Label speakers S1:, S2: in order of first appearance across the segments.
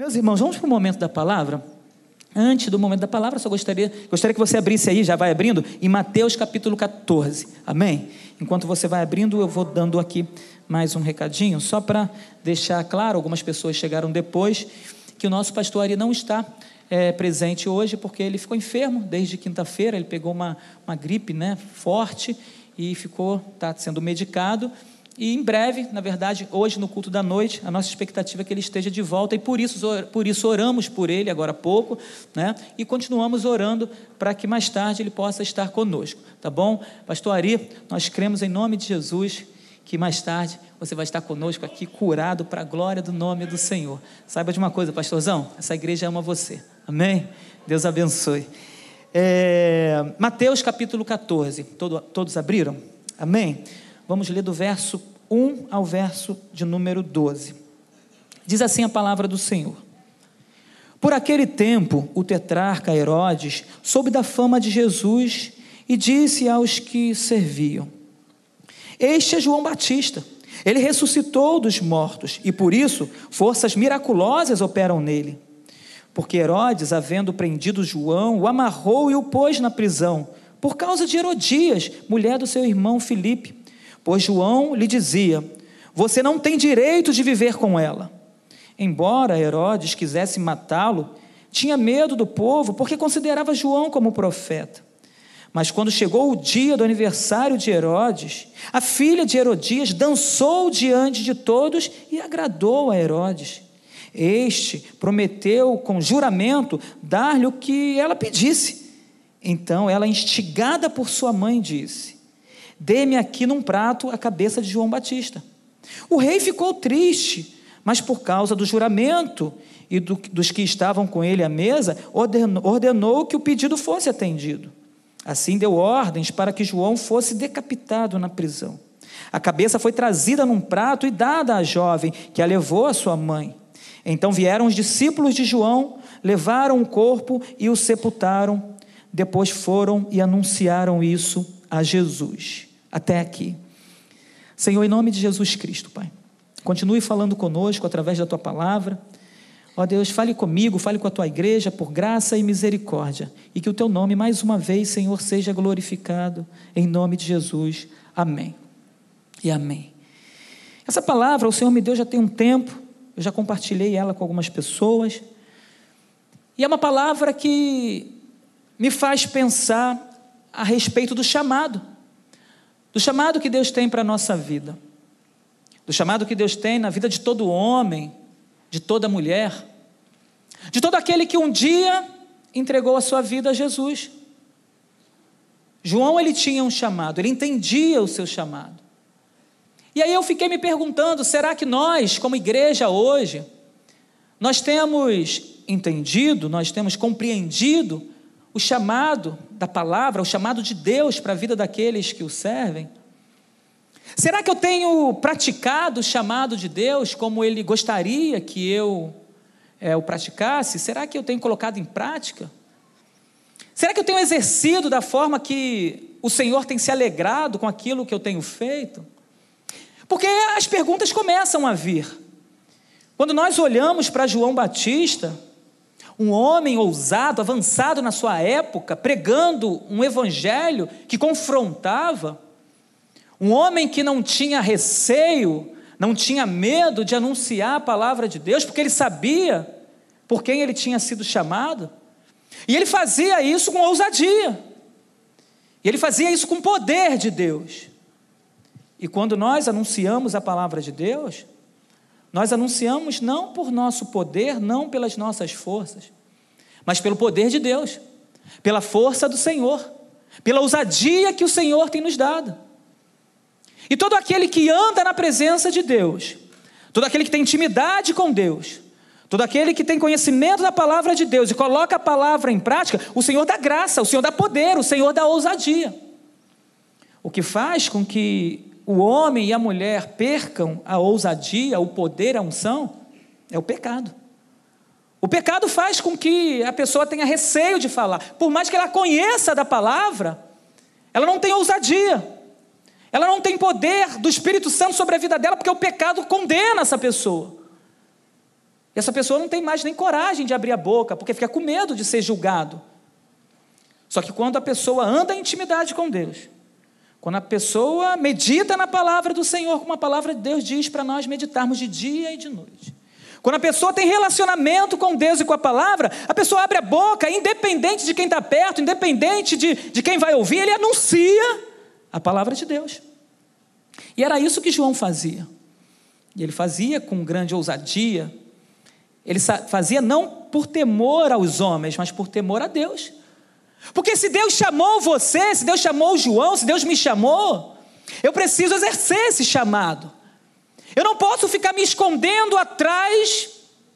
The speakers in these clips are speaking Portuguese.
S1: Meus irmãos, vamos para o momento da palavra? Antes do momento da palavra, só gostaria, gostaria que você abrisse aí, já vai abrindo, em Mateus capítulo 14. Amém? Enquanto você vai abrindo, eu vou dando aqui mais um recadinho, só para deixar claro, algumas pessoas chegaram depois, que o nosso pastor Ari não está é, presente hoje, porque ele ficou enfermo desde quinta-feira, ele pegou uma, uma gripe né, forte e ficou, está sendo medicado. E em breve, na verdade, hoje no culto da noite, a nossa expectativa é que ele esteja de volta, e por isso, por isso oramos por ele agora há pouco, né? e continuamos orando para que mais tarde ele possa estar conosco, tá bom? Pastor Ari, nós cremos em nome de Jesus que mais tarde você vai estar conosco aqui, curado para a glória do nome do Senhor. Saiba de uma coisa, pastorzão, essa igreja ama você, amém? Deus abençoe. É, Mateus capítulo 14, Todo, todos abriram? Amém? Vamos ler do verso 1 ao verso de número 12. Diz assim a palavra do Senhor. Por aquele tempo, o tetrarca Herodes soube da fama de Jesus e disse aos que serviam: Este é João Batista. Ele ressuscitou dos mortos e por isso forças miraculosas operam nele. Porque Herodes, havendo prendido João, o amarrou e o pôs na prisão, por causa de Herodias, mulher do seu irmão Filipe pois João lhe dizia: Você não tem direito de viver com ela. Embora Herodes quisesse matá-lo, tinha medo do povo porque considerava João como profeta. Mas quando chegou o dia do aniversário de Herodes, a filha de Herodias dançou diante de todos e agradou a Herodes. Este prometeu com juramento dar-lhe o que ela pedisse. Então ela, instigada por sua mãe, disse: Dê-me aqui num prato a cabeça de João Batista. O rei ficou triste, mas por causa do juramento e do, dos que estavam com ele à mesa, ordenou, ordenou que o pedido fosse atendido. Assim deu ordens para que João fosse decapitado na prisão. A cabeça foi trazida num prato e dada à jovem, que a levou à sua mãe. Então vieram os discípulos de João, levaram o corpo e o sepultaram. Depois foram e anunciaram isso a Jesus até aqui. Senhor, em nome de Jesus Cristo, Pai, continue falando conosco através da tua palavra. Ó Deus, fale comigo, fale com a tua igreja por graça e misericórdia, e que o teu nome, mais uma vez, Senhor, seja glorificado, em nome de Jesus. Amém. E amém. Essa palavra o Senhor me deu já tem um tempo, eu já compartilhei ela com algumas pessoas, e é uma palavra que me faz pensar a respeito do chamado do chamado que Deus tem para a nossa vida, do chamado que Deus tem na vida de todo homem, de toda mulher, de todo aquele que um dia entregou a sua vida a Jesus. João ele tinha um chamado, ele entendia o seu chamado. E aí eu fiquei me perguntando, será que nós, como igreja hoje, nós temos entendido, nós temos compreendido o chamado da palavra, o chamado de Deus para a vida daqueles que o servem? Será que eu tenho praticado o chamado de Deus como Ele gostaria que eu é, o praticasse? Será que eu tenho colocado em prática? Será que eu tenho exercido da forma que o Senhor tem se alegrado com aquilo que eu tenho feito? Porque as perguntas começam a vir. Quando nós olhamos para João Batista, um homem ousado, avançado na sua época, pregando um evangelho que confrontava, um homem que não tinha receio, não tinha medo de anunciar a palavra de Deus, porque ele sabia por quem ele tinha sido chamado, e ele fazia isso com ousadia, e ele fazia isso com poder de Deus. E quando nós anunciamos a palavra de Deus, nós anunciamos não por nosso poder, não pelas nossas forças, mas pelo poder de Deus, pela força do Senhor, pela ousadia que o Senhor tem nos dado. E todo aquele que anda na presença de Deus, todo aquele que tem intimidade com Deus, todo aquele que tem conhecimento da palavra de Deus e coloca a palavra em prática, o Senhor dá graça, o Senhor dá poder, o Senhor dá ousadia. O que faz com que o homem e a mulher percam a ousadia, o poder, a unção, é o pecado. O pecado faz com que a pessoa tenha receio de falar. Por mais que ela conheça da palavra, ela não tem ousadia. Ela não tem poder do Espírito Santo sobre a vida dela, porque o pecado condena essa pessoa. E essa pessoa não tem mais nem coragem de abrir a boca, porque fica com medo de ser julgado. Só que quando a pessoa anda em intimidade com Deus, quando a pessoa medita na palavra do Senhor, como a palavra de Deus diz para nós meditarmos de dia e de noite. Quando a pessoa tem relacionamento com Deus e com a palavra, a pessoa abre a boca, independente de quem está perto, independente de, de quem vai ouvir, ele anuncia a palavra de Deus. E era isso que João fazia. E ele fazia com grande ousadia. Ele fazia não por temor aos homens, mas por temor a Deus. Porque se Deus chamou você, se Deus chamou João, se Deus me chamou, eu preciso exercer esse chamado. Eu não posso ficar me escondendo atrás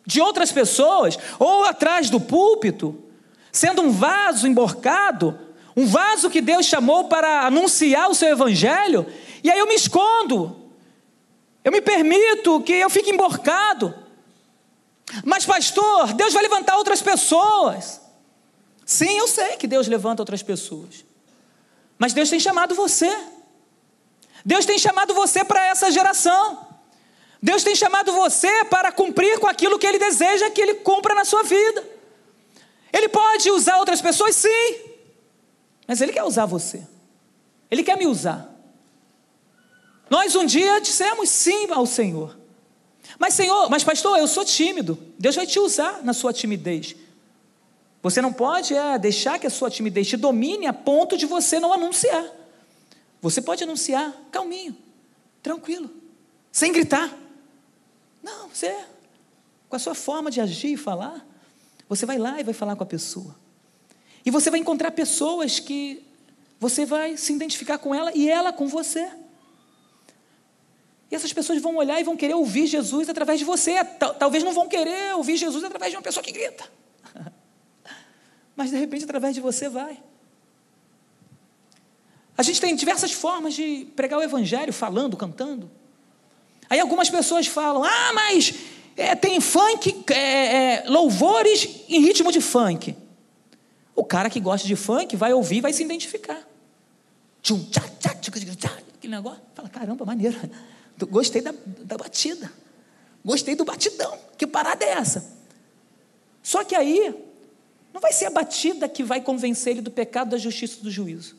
S1: de outras pessoas ou atrás do púlpito, sendo um vaso emborcado, um vaso que Deus chamou para anunciar o seu evangelho, e aí eu me escondo. Eu me permito que eu fique emborcado. Mas pastor, Deus vai levantar outras pessoas. Sim, eu sei que Deus levanta outras pessoas. Mas Deus tem chamado você. Deus tem chamado você para essa geração. Deus tem chamado você para cumprir com aquilo que Ele deseja que Ele cumpra na sua vida. Ele pode usar outras pessoas, sim, mas Ele quer usar você. Ele quer me usar. Nós um dia dissemos sim ao Senhor. Mas, Senhor, mas pastor, eu sou tímido. Deus vai te usar na sua timidez. Você não pode é, deixar que a sua timidez te domine a ponto de você não anunciar. Você pode anunciar calminho, tranquilo, sem gritar. Não, você, com a sua forma de agir e falar, você vai lá e vai falar com a pessoa. E você vai encontrar pessoas que você vai se identificar com ela e ela com você. E essas pessoas vão olhar e vão querer ouvir Jesus através de você. Talvez não vão querer ouvir Jesus através de uma pessoa que grita. Mas de repente, através de você, vai. A gente tem diversas formas de pregar o Evangelho, falando, cantando. Aí algumas pessoas falam: ah, mas é, tem funk, é, é, louvores em ritmo de funk. O cara que gosta de funk vai ouvir vai se identificar. Tchum, tchá, tchá, tchá, aquele negócio. Fala: caramba, maneiro. Gostei da, da batida. Gostei do batidão. Que parada é essa? Só que aí não vai ser a batida que vai convencer ele do pecado, da justiça e do juízo.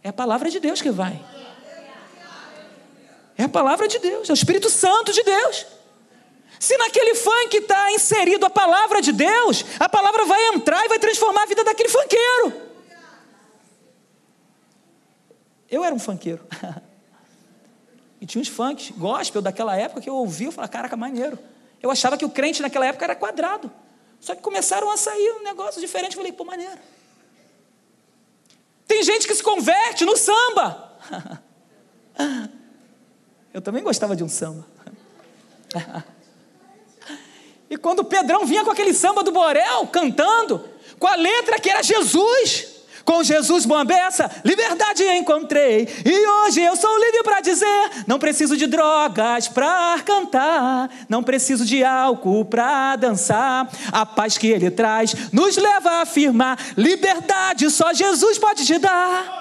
S1: É a palavra de Deus que vai. É a palavra de Deus, é o Espírito Santo de Deus. Se naquele funk está inserido a palavra de Deus, a palavra vai entrar e vai transformar a vida daquele funkeiro. Eu era um funkeiro. e tinha uns funks, gospel daquela época que eu ouvia e falava, caraca, maneiro. Eu achava que o crente naquela época era quadrado. Só que começaram a sair um negócio diferente. Falei, pô, maneiro. Tem gente que se converte no samba. Eu também gostava de um samba. E quando o Pedrão vinha com aquele samba do Borel, cantando, com a letra que era Jesus, com Jesus Boambeça, liberdade encontrei. E hoje eu sou livre para dizer: não preciso de drogas para cantar, não preciso de álcool para dançar. A paz que Ele traz nos leva a afirmar: liberdade só Jesus pode te dar.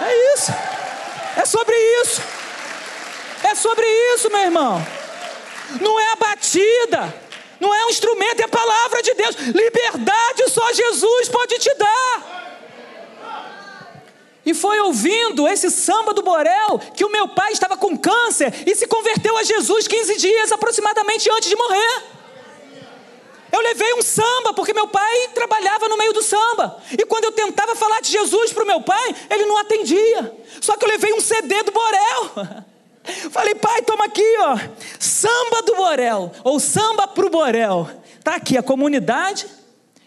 S1: É isso, é sobre isso, é sobre isso, meu irmão. Não é a batida, não é um instrumento, é a palavra de Deus. Liberdade só Jesus pode te dar. E foi ouvindo esse samba do Borel que o meu pai estava com câncer e se converteu a Jesus 15 dias aproximadamente antes de morrer. Eu levei um samba, porque meu pai trabalhava no meio do samba. E quando eu tentava falar de Jesus para o meu pai, ele não atendia. Só que eu levei um CD do Borel. Falei, pai, toma aqui, ó. Samba do Borel, ou samba pro Borel. Tá aqui a comunidade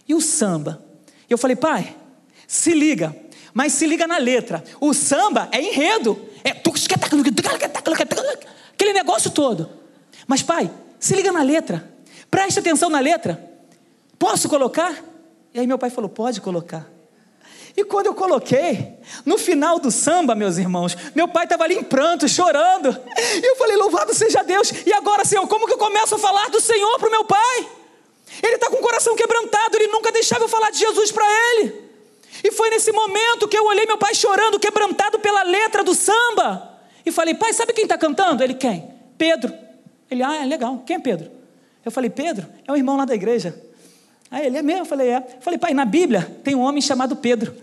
S1: e o samba. E eu falei, pai, se liga, mas se liga na letra. O samba é enredo. É aquele negócio todo. Mas, pai, se liga na letra. Preste atenção na letra. Posso colocar? E aí meu pai falou: pode colocar. E quando eu coloquei, no final do samba, meus irmãos, meu pai estava ali em pranto, chorando. E eu falei: Louvado seja Deus. E agora, Senhor, como que eu começo a falar do Senhor para o meu pai? Ele está com o coração quebrantado, ele nunca deixava eu falar de Jesus para ele. E foi nesse momento que eu olhei meu pai chorando, quebrantado pela letra do samba. E falei: Pai, sabe quem está cantando? Ele: Quem? Pedro. Ele: Ah, é legal. Quem é Pedro? Eu falei, Pedro, é um irmão lá da igreja. Aí ele, é mesmo? Eu falei, é. Eu falei, pai, na Bíblia tem um homem chamado Pedro.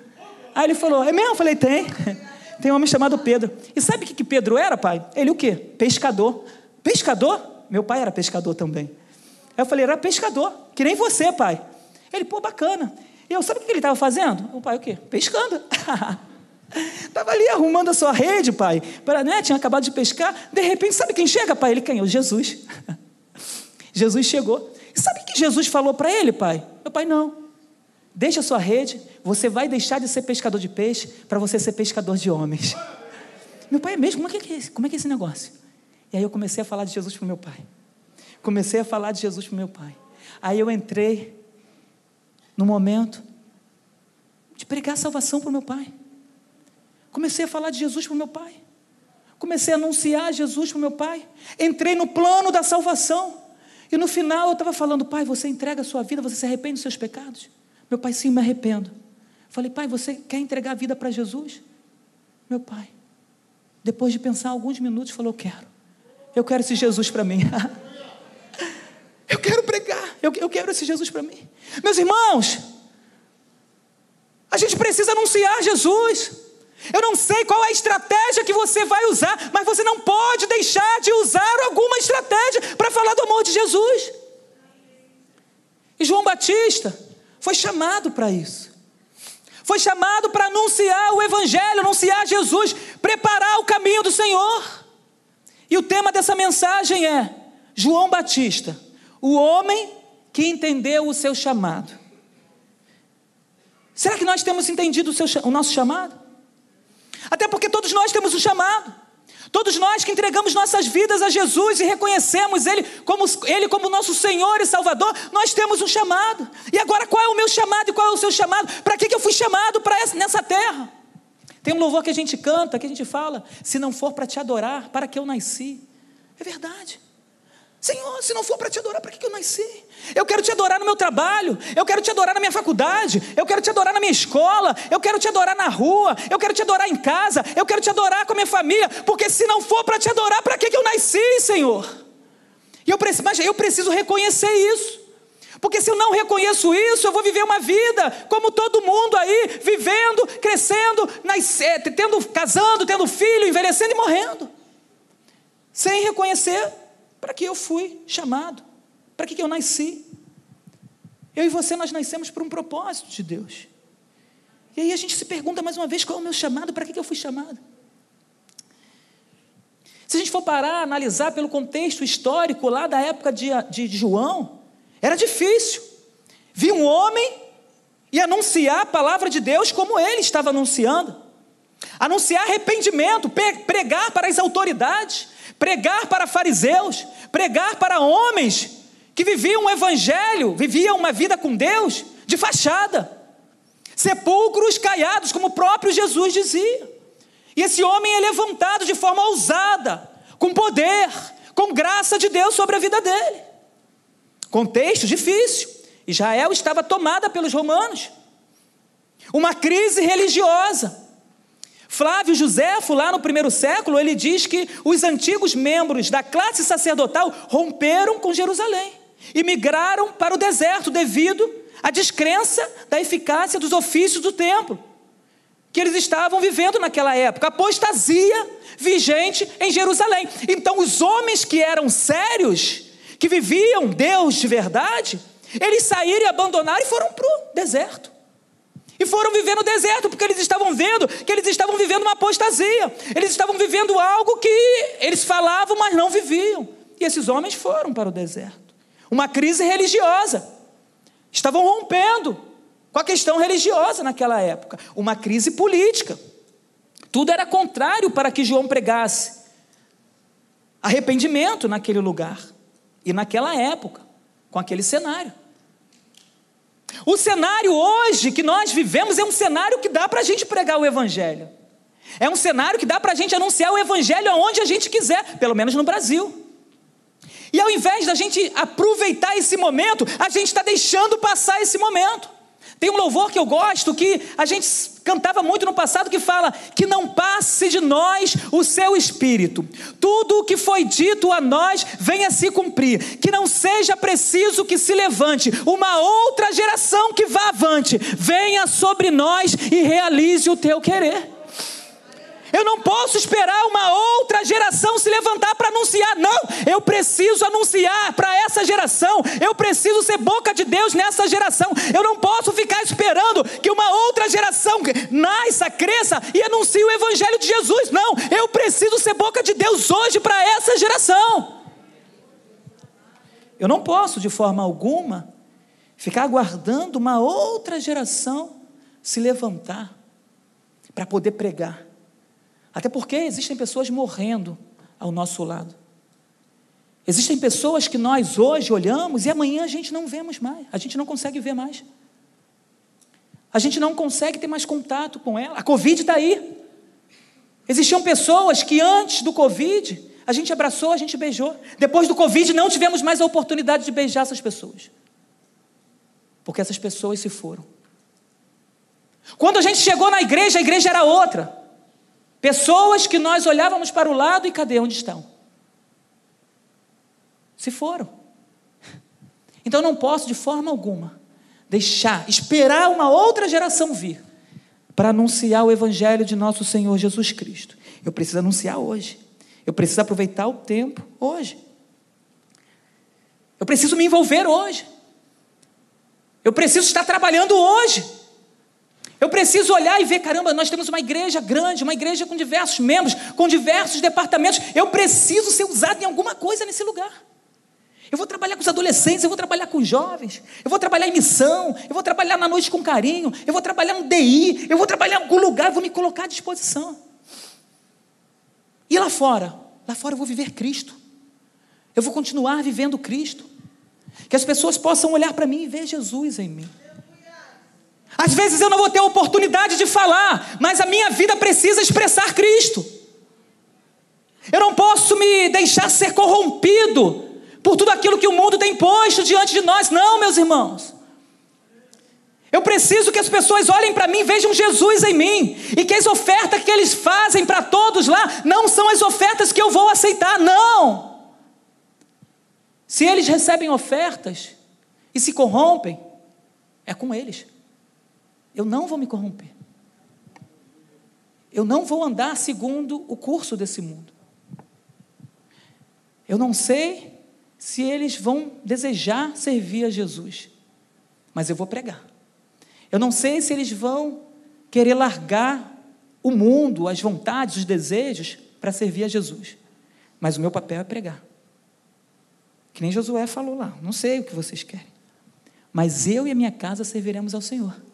S1: Aí ele falou, é mesmo? Eu falei, tem. Tem um homem chamado Pedro. E sabe o que, que Pedro era, pai? Ele o quê? Pescador. Pescador? Meu pai era pescador também. Aí eu falei, era pescador, que nem você, pai. Ele, pô, bacana. E eu, sabe o que ele estava fazendo? O pai, o quê? Pescando. Estava ali arrumando a sua rede, pai. Para, né? Tinha acabado de pescar. De repente, sabe quem chega, pai? Ele quem? Jesus. Jesus chegou. E sabe o que Jesus falou para ele, pai? Meu pai, não. Deixa a sua rede, você vai deixar de ser pescador de peixe para você ser pescador de homens. Meu pai é mesmo, como é que é, como é, que é esse negócio? E aí eu comecei a falar de Jesus para meu pai. Comecei a falar de Jesus para meu pai. Aí eu entrei no momento de pregar salvação para o meu pai. Comecei a falar de Jesus para o meu pai. Comecei a anunciar Jesus para o meu pai. Entrei no plano da salvação. E no final eu estava falando, pai, você entrega a sua vida, você se arrepende dos seus pecados? Meu pai, sim, me arrependo. Falei, pai, você quer entregar a vida para Jesus? Meu pai, depois de pensar alguns minutos, falou: quero. Eu quero esse Jesus para mim. eu quero pregar. Eu, eu quero esse Jesus para mim. Meus irmãos, a gente precisa anunciar Jesus. Eu não sei qual é a estratégia que você vai usar, mas você não pode deixar de usar alguma estratégia para falar do amor de Jesus. E João Batista foi chamado para isso. Foi chamado para anunciar o Evangelho, anunciar Jesus, preparar o caminho do Senhor. E o tema dessa mensagem é João Batista, o homem que entendeu o seu chamado. Será que nós temos entendido o, seu, o nosso chamado? Até porque todos nós temos um chamado. Todos nós que entregamos nossas vidas a Jesus e reconhecemos Ele como, Ele como nosso Senhor e Salvador, nós temos um chamado. E agora, qual é o meu chamado e qual é o seu chamado? Para que, que eu fui chamado para nessa terra? Tem um louvor que a gente canta, que a gente fala: se não for para te adorar, para que eu nasci? É verdade. Senhor, se não for para te adorar, para que eu nasci? Eu quero te adorar no meu trabalho, eu quero te adorar na minha faculdade, eu quero te adorar na minha escola, eu quero te adorar na rua, eu quero te adorar em casa, eu quero te adorar com a minha família, porque se não for para te adorar, para que eu nasci, Senhor? E eu preciso, mas eu preciso reconhecer isso. Porque se eu não reconheço isso, eu vou viver uma vida como todo mundo aí, vivendo, crescendo, nascer, tendo, casando, tendo filho, envelhecendo e morrendo. Sem reconhecer para que eu fui chamado? Para que eu nasci? Eu e você, nós nascemos por um propósito de Deus. E aí a gente se pergunta mais uma vez: qual é o meu chamado? Para que eu fui chamado? Se a gente for parar, analisar pelo contexto histórico lá da época de, de João, era difícil. Vir um homem e anunciar a palavra de Deus como ele estava anunciando. Anunciar arrepimento, pregar para as autoridades, pregar para fariseus, pregar para homens que viviam um evangelho, viviam uma vida com Deus de fachada, sepulcros caiados, como o próprio Jesus dizia. E esse homem é levantado de forma ousada, com poder, com graça de Deus sobre a vida dele. Contexto difícil. Israel estava tomada pelos romanos. Uma crise religiosa. Flávio Joséfo, lá no primeiro século, ele diz que os antigos membros da classe sacerdotal romperam com Jerusalém e migraram para o deserto devido à descrença da eficácia dos ofícios do templo que eles estavam vivendo naquela época, apostasia vigente em Jerusalém. Então, os homens que eram sérios, que viviam Deus de verdade, eles saíram e abandonaram e foram para o deserto. E foram viver no deserto, porque eles estavam vendo que eles estavam vivendo uma apostasia. Eles estavam vivendo algo que eles falavam, mas não viviam. E esses homens foram para o deserto. Uma crise religiosa. Estavam rompendo com a questão religiosa naquela época. Uma crise política. Tudo era contrário para que João pregasse. Arrependimento naquele lugar. E naquela época, com aquele cenário. O cenário hoje que nós vivemos é um cenário que dá para a gente pregar o Evangelho. É um cenário que dá para a gente anunciar o Evangelho aonde a gente quiser, pelo menos no Brasil. E ao invés da gente aproveitar esse momento, a gente está deixando passar esse momento. Tem um louvor que eu gosto, que a gente cantava muito no passado, que fala: Que não passe de nós o seu espírito. Tudo o que foi dito a nós venha se cumprir. Que não seja preciso que se levante uma outra geração que vá avante. Venha sobre nós e realize o teu querer. Eu não posso esperar uma outra geração se levantar para anunciar. Não, eu preciso anunciar para essa geração. Eu preciso ser boca de Deus nessa geração. Eu não posso ficar esperando que uma outra geração nasça, cresça e anuncie o evangelho de Jesus. Não, eu preciso ser boca de Deus hoje para essa geração. Eu não posso de forma alguma ficar aguardando uma outra geração se levantar para poder pregar. Até porque existem pessoas morrendo ao nosso lado. Existem pessoas que nós hoje olhamos e amanhã a gente não vemos mais, a gente não consegue ver mais. A gente não consegue ter mais contato com ela. A Covid está aí. Existiam pessoas que antes do Covid a gente abraçou, a gente beijou. Depois do Covid não tivemos mais a oportunidade de beijar essas pessoas. Porque essas pessoas se foram. Quando a gente chegou na igreja, a igreja era outra. Pessoas que nós olhávamos para o lado e cadê? Onde estão? Se foram. Então não posso, de forma alguma, deixar, esperar uma outra geração vir para anunciar o Evangelho de nosso Senhor Jesus Cristo. Eu preciso anunciar hoje. Eu preciso aproveitar o tempo hoje. Eu preciso me envolver hoje. Eu preciso estar trabalhando hoje. Eu preciso olhar e ver, caramba, nós temos uma igreja grande, uma igreja com diversos membros, com diversos departamentos. Eu preciso ser usado em alguma coisa nesse lugar. Eu vou trabalhar com os adolescentes, eu vou trabalhar com os jovens, eu vou trabalhar em missão, eu vou trabalhar na noite com carinho, eu vou trabalhar no DI, eu vou trabalhar em algum lugar, eu vou me colocar à disposição. E lá fora? Lá fora eu vou viver Cristo. Eu vou continuar vivendo Cristo. Que as pessoas possam olhar para mim e ver Jesus em mim. Às vezes eu não vou ter a oportunidade de falar, mas a minha vida precisa expressar Cristo. Eu não posso me deixar ser corrompido por tudo aquilo que o mundo tem posto diante de nós, não, meus irmãos. Eu preciso que as pessoas olhem para mim vejam Jesus em mim, e que as ofertas que eles fazem para todos lá não são as ofertas que eu vou aceitar, não. Se eles recebem ofertas e se corrompem, é com eles. Eu não vou me corromper. Eu não vou andar segundo o curso desse mundo. Eu não sei se eles vão desejar servir a Jesus, mas eu vou pregar. Eu não sei se eles vão querer largar o mundo, as vontades, os desejos para servir a Jesus, mas o meu papel é pregar. Que nem Josué falou lá, não sei o que vocês querem, mas eu e a minha casa serviremos ao Senhor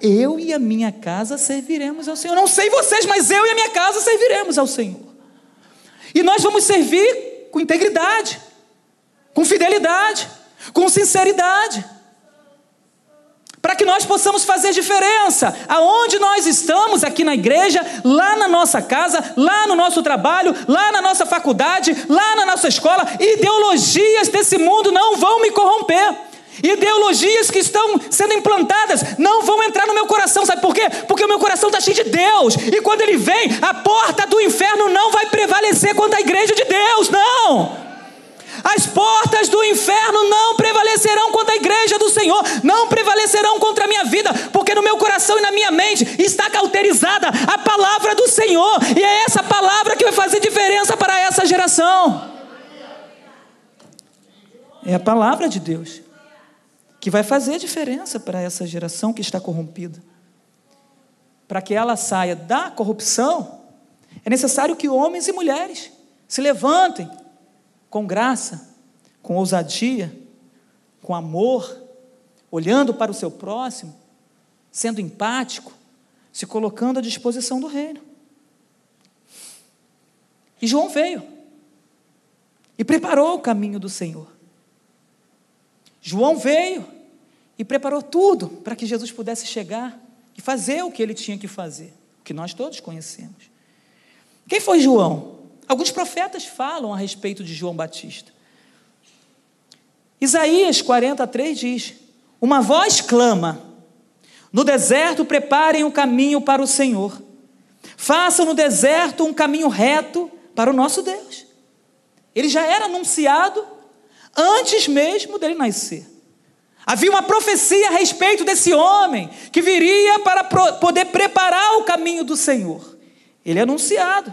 S1: eu e a minha casa serviremos ao Senhor. Não sei vocês, mas eu e a minha casa serviremos ao Senhor. E nós vamos servir com integridade, com fidelidade, com sinceridade. Para que nós possamos fazer diferença aonde nós estamos aqui na igreja, lá na nossa casa, lá no nosso trabalho, lá na nossa faculdade, lá na nossa escola, ideologias desse mundo não vão me corromper. Ideologias que estão sendo implantadas não vão entrar no meu coração, sabe por quê? Porque o meu coração está cheio de Deus, e quando ele vem, a porta do inferno não vai prevalecer contra a igreja de Deus, não. As portas do inferno não prevalecerão contra a igreja do Senhor, não prevalecerão contra a minha vida, porque no meu coração e na minha mente está cauterizada a palavra do Senhor, e é essa palavra que vai fazer diferença para essa geração. É a palavra de Deus que vai fazer diferença para essa geração que está corrompida. Para que ela saia da corrupção, é necessário que homens e mulheres se levantem com graça, com ousadia, com amor, olhando para o seu próximo, sendo empático, se colocando à disposição do reino. E João veio e preparou o caminho do Senhor. João veio e preparou tudo para que Jesus pudesse chegar e fazer o que ele tinha que fazer, o que nós todos conhecemos. Quem foi João? Alguns profetas falam a respeito de João Batista. Isaías 43 diz: Uma voz clama No deserto, preparem o caminho para o Senhor. Façam no deserto um caminho reto para o nosso Deus. Ele já era anunciado antes mesmo dele nascer. Havia uma profecia a respeito desse homem que viria para poder preparar o caminho do Senhor. Ele é anunciado.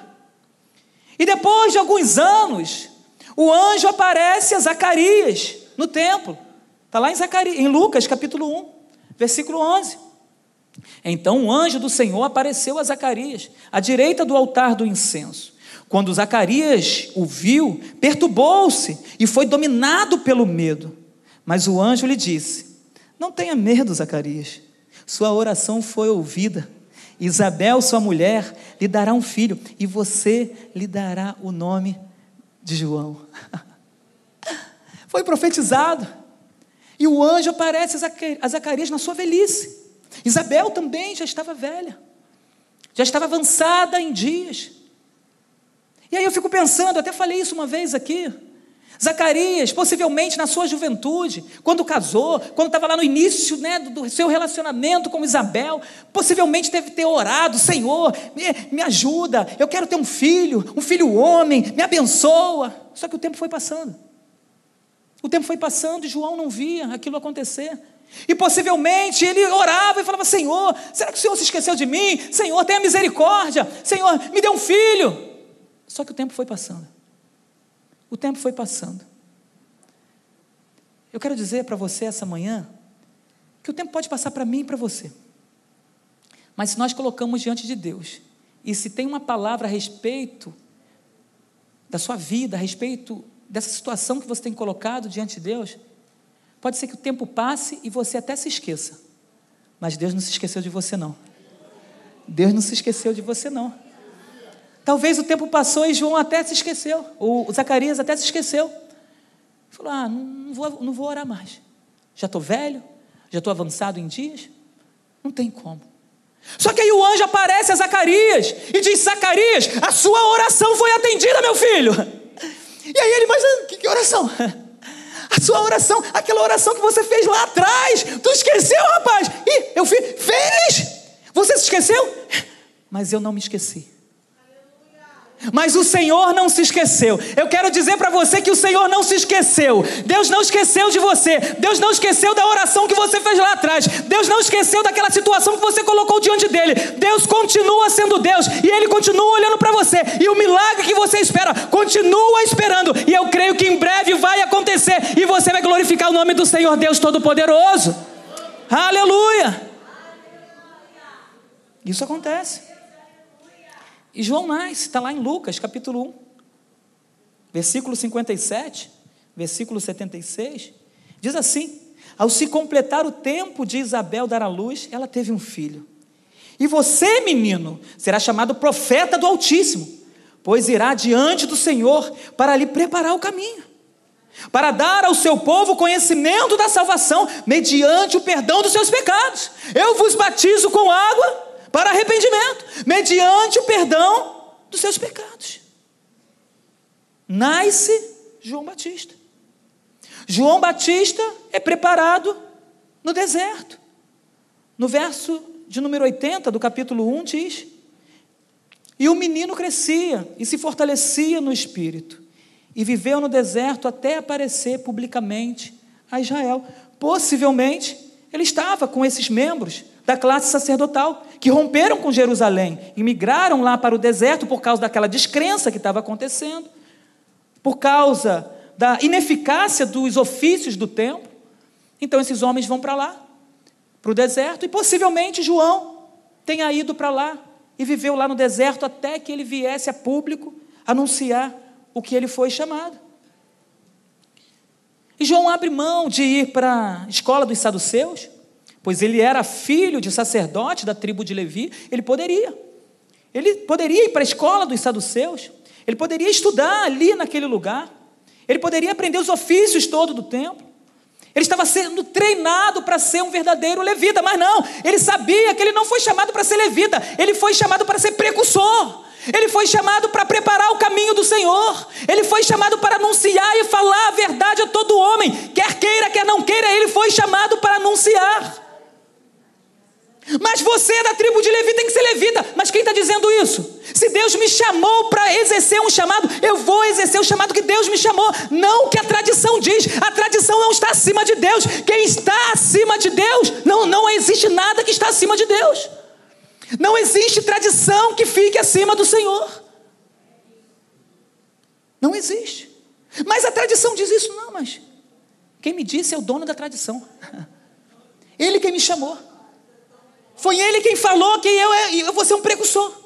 S1: E depois de alguns anos, o anjo aparece a Zacarias no templo. Está lá em, Zacarias, em Lucas capítulo 1, versículo 11. Então o anjo do Senhor apareceu a Zacarias, à direita do altar do incenso. Quando Zacarias o viu, perturbou-se e foi dominado pelo medo. Mas o anjo lhe disse: Não tenha medo, Zacarias. Sua oração foi ouvida. Isabel, sua mulher, lhe dará um filho, e você lhe dará o nome de João. Foi profetizado. E o anjo aparece a Zacarias na sua velhice. Isabel também já estava velha, já estava avançada em dias. E aí eu fico pensando, até falei isso uma vez aqui. Zacarias, possivelmente na sua juventude, quando casou, quando estava lá no início né, do seu relacionamento com Isabel, possivelmente deve ter orado: Senhor, me, me ajuda, eu quero ter um filho, um filho homem, me abençoa. Só que o tempo foi passando. O tempo foi passando e João não via aquilo acontecer. E possivelmente ele orava e falava: Senhor, será que o Senhor se esqueceu de mim? Senhor, tenha misericórdia. Senhor, me dê um filho. Só que o tempo foi passando. O tempo foi passando. Eu quero dizer para você essa manhã que o tempo pode passar para mim e para você. Mas se nós colocamos diante de Deus, e se tem uma palavra a respeito da sua vida, a respeito dessa situação que você tem colocado diante de Deus, pode ser que o tempo passe e você até se esqueça. Mas Deus não se esqueceu de você, não. Deus não se esqueceu de você, não. Talvez o tempo passou e João até se esqueceu, o Zacarias até se esqueceu. Falou: Ah, não vou, não vou orar mais. Já estou velho, já estou avançado em dias, não tem como. Só que aí o anjo aparece a Zacarias e diz: Zacarias, a sua oração foi atendida, meu filho. E aí ele, mas ah, que, que oração? A sua oração, aquela oração que você fez lá atrás, tu esqueceu, rapaz? E eu fiz, fez! Você se esqueceu? Mas eu não me esqueci. Mas o Senhor não se esqueceu. Eu quero dizer para você que o Senhor não se esqueceu. Deus não esqueceu de você. Deus não esqueceu da oração que você fez lá atrás. Deus não esqueceu daquela situação que você colocou diante dele. Deus continua sendo Deus e ele continua olhando para você. E o milagre que você espera, continua esperando. E eu creio que em breve vai acontecer e você vai glorificar o nome do Senhor Deus Todo-Poderoso. Aleluia! Isso acontece. E João nasce, está lá em Lucas, capítulo 1, versículo 57, versículo 76, diz assim: Ao se completar o tempo de Isabel dar à luz, ela teve um filho. E você, menino, será chamado profeta do Altíssimo, pois irá diante do Senhor para lhe preparar o caminho, para dar ao seu povo conhecimento da salvação, mediante o perdão dos seus pecados. Eu vos batizo com água para arrependimento, mediante o perdão dos seus pecados. Nasce João Batista. João Batista é preparado no deserto. No verso de número 80 do capítulo 1 diz: E o menino crescia e se fortalecia no espírito, e viveu no deserto até aparecer publicamente a Israel. Possivelmente, ele estava com esses membros da classe sacerdotal, que romperam com Jerusalém e migraram lá para o deserto por causa daquela descrença que estava acontecendo, por causa da ineficácia dos ofícios do templo. Então esses homens vão para lá, para o deserto, e possivelmente João tenha ido para lá e viveu lá no deserto até que ele viesse a público anunciar o que ele foi chamado. E João abre mão de ir para a escola dos saduceus, pois ele era filho de sacerdote da tribo de Levi, ele poderia. Ele poderia ir para a escola dos saduceus, ele poderia estudar ali naquele lugar, ele poderia aprender os ofícios todo do templo. Ele estava sendo treinado para ser um verdadeiro levita, mas não, ele sabia que ele não foi chamado para ser levita, ele foi chamado para ser precursor. Ele foi chamado para preparar o caminho do Senhor. Ele foi chamado para anunciar e falar a verdade a todo homem, quer queira, quer não queira, ele foi chamado para anunciar. Mas você é da tribo de Levi, tem que ser levita. Mas quem está dizendo isso? Se Deus me chamou para exercer um chamado, eu vou exercer o chamado que Deus me chamou. Não o que a tradição diz. A tradição não está acima de Deus. Quem está acima de Deus, não, não existe nada que está acima de Deus. Não existe tradição que fique acima do Senhor. Não existe. Mas a tradição diz isso, não, mas quem me disse é o dono da tradição. Ele quem me chamou. Foi ele quem falou que eu, eu vou ser um precursor.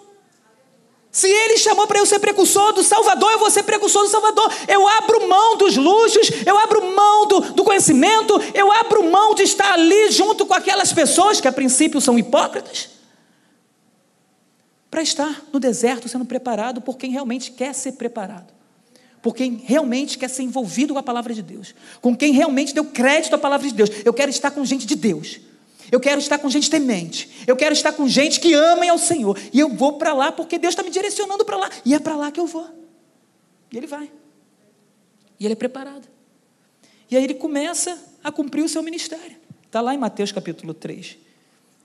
S1: Se ele chamou para eu ser precursor do Salvador, eu vou ser precursor do Salvador. Eu abro mão dos luxos, eu abro mão do, do conhecimento, eu abro mão de estar ali junto com aquelas pessoas que a princípio são hipócritas, para estar no deserto sendo preparado por quem realmente quer ser preparado, por quem realmente quer ser envolvido com a palavra de Deus, com quem realmente deu crédito à palavra de Deus. Eu quero estar com gente de Deus. Eu quero estar com gente temente. Eu quero estar com gente que amem ao Senhor. E eu vou para lá porque Deus está me direcionando para lá. E é para lá que eu vou. E ele vai. E ele é preparado. E aí ele começa a cumprir o seu ministério. Está lá em Mateus capítulo 3,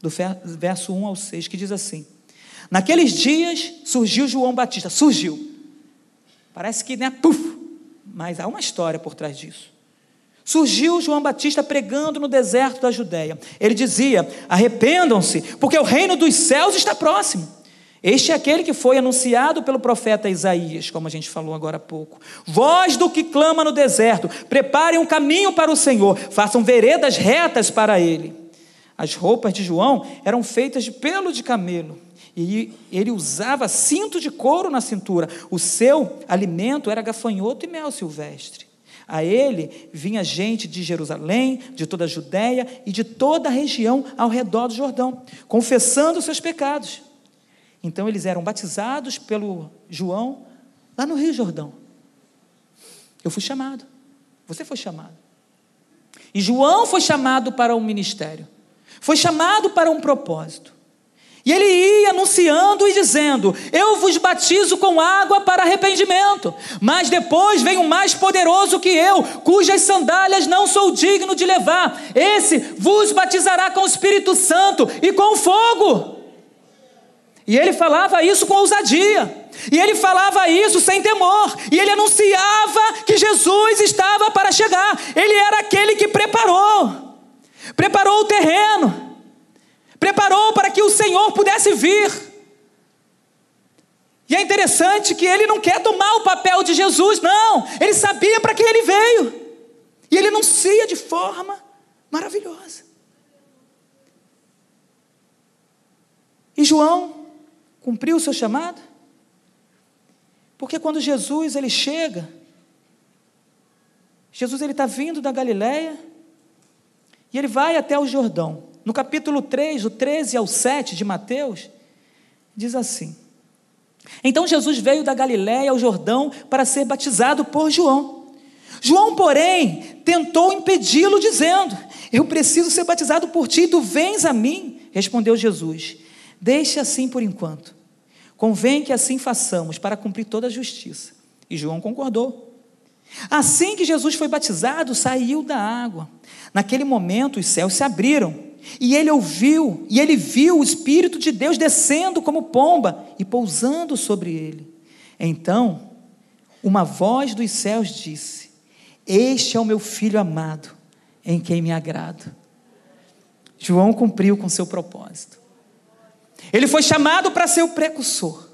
S1: do verso 1 ao 6, que diz assim: Naqueles dias surgiu João Batista. Surgiu. Parece que, né? Puf! Mas há uma história por trás disso. Surgiu João Batista pregando no deserto da Judéia. Ele dizia: Arrependam-se, porque o reino dos céus está próximo. Este é aquele que foi anunciado pelo profeta Isaías, como a gente falou agora há pouco. Voz do que clama no deserto: preparem um caminho para o Senhor, façam veredas retas para ele. As roupas de João eram feitas de pelo de camelo, e ele usava cinto de couro na cintura. O seu alimento era gafanhoto e mel silvestre. A ele vinha gente de Jerusalém, de toda a Judéia e de toda a região ao redor do Jordão, confessando seus pecados. Então eles eram batizados pelo João lá no Rio Jordão. Eu fui chamado. Você foi chamado. E João foi chamado para um ministério. Foi chamado para um propósito. E ele ia anunciando e dizendo: Eu vos batizo com água para arrependimento, mas depois vem o mais poderoso que eu, cujas sandálias não sou digno de levar. Esse vos batizará com o Espírito Santo e com fogo. E ele falava isso com ousadia. E ele falava isso sem temor. E ele anunciava que Jesus estava para chegar. Ele era aquele que preparou. Preparou o terreno preparou para que o Senhor pudesse vir. E é interessante que ele não quer tomar o papel de Jesus, não. Ele sabia para que ele veio. E ele anuncia de forma maravilhosa. E João cumpriu o seu chamado? Porque quando Jesus ele chega, Jesus ele está vindo da Galileia e ele vai até o Jordão. No capítulo 3, do 13 ao 7 de Mateus, diz assim: Então Jesus veio da Galiléia ao Jordão para ser batizado por João. João, porém, tentou impedi-lo, dizendo: Eu preciso ser batizado por ti, tu vens a mim. Respondeu Jesus: Deixe assim por enquanto. Convém que assim façamos para cumprir toda a justiça. E João concordou. Assim que Jesus foi batizado, saiu da água. Naquele momento, os céus se abriram e ele ouviu, e ele viu o Espírito de Deus descendo como pomba e pousando sobre ele. Então, uma voz dos céus disse: Este é o meu filho amado, em quem me agrado. João cumpriu com seu propósito. Ele foi chamado para ser o precursor.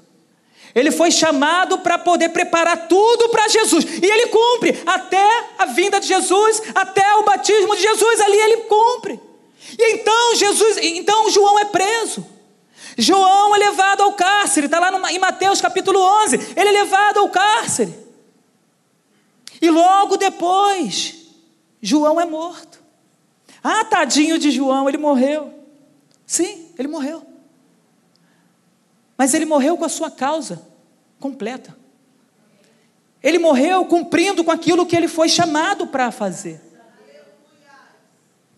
S1: Ele foi chamado para poder preparar tudo para Jesus. E ele cumpre até a vinda de Jesus, até o batismo de Jesus, ali ele cumpre. E então Jesus, então João é preso. João é levado ao cárcere, está lá no, em Mateus capítulo 11. Ele é levado ao cárcere. E logo depois, João é morto. Ah, tadinho de João, ele morreu. Sim, ele morreu. Mas ele morreu com a sua causa completa. Ele morreu cumprindo com aquilo que ele foi chamado para fazer.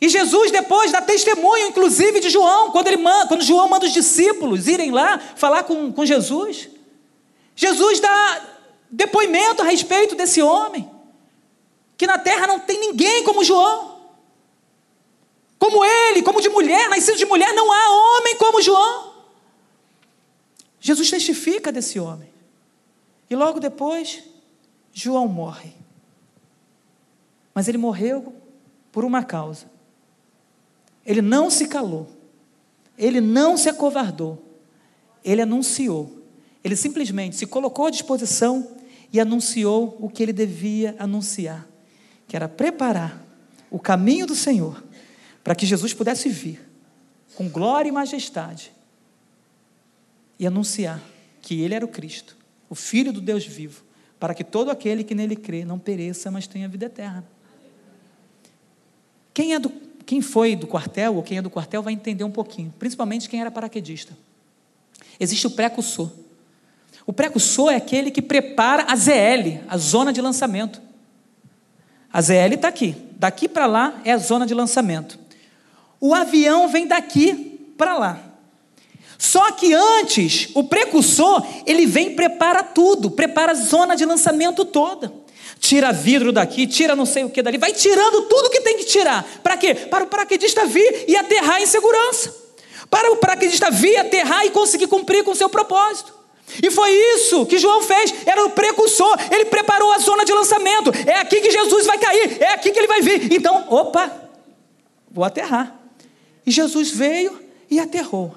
S1: E Jesus depois dá testemunho, inclusive, de João, quando, ele manda, quando João manda os discípulos irem lá falar com, com Jesus. Jesus dá depoimento a respeito desse homem, que na terra não tem ninguém como João. Como ele, como de mulher nascido de mulher, não há homem como João. Jesus testifica desse homem. E logo depois, João morre. Mas ele morreu por uma causa. Ele não se calou. Ele não se acovardou. Ele anunciou. Ele simplesmente se colocou à disposição e anunciou o que ele devia anunciar, que era preparar o caminho do Senhor para que Jesus pudesse vir com glória e majestade e anunciar que ele era o Cristo, o Filho do Deus vivo, para que todo aquele que nele crê não pereça, mas tenha vida eterna. Quem, é do, quem foi do quartel, ou quem é do quartel, vai entender um pouquinho, principalmente quem era paraquedista. Existe o precursor. O precursor é aquele que prepara a ZL, a zona de lançamento. A ZL está aqui. Daqui para lá é a zona de lançamento. O avião vem daqui para lá. Só que antes, o precursor, ele vem e prepara tudo, prepara a zona de lançamento toda. Tira vidro daqui, tira não sei o que dali, vai tirando tudo que tem que tirar. Para quê? Para o paraquedista vir e aterrar em segurança. Para o paraquedista vir, aterrar e conseguir cumprir com o seu propósito. E foi isso que João fez, era o precursor, ele preparou a zona de lançamento. É aqui que Jesus vai cair, é aqui que ele vai vir. Então, opa, vou aterrar. E Jesus veio e aterrou.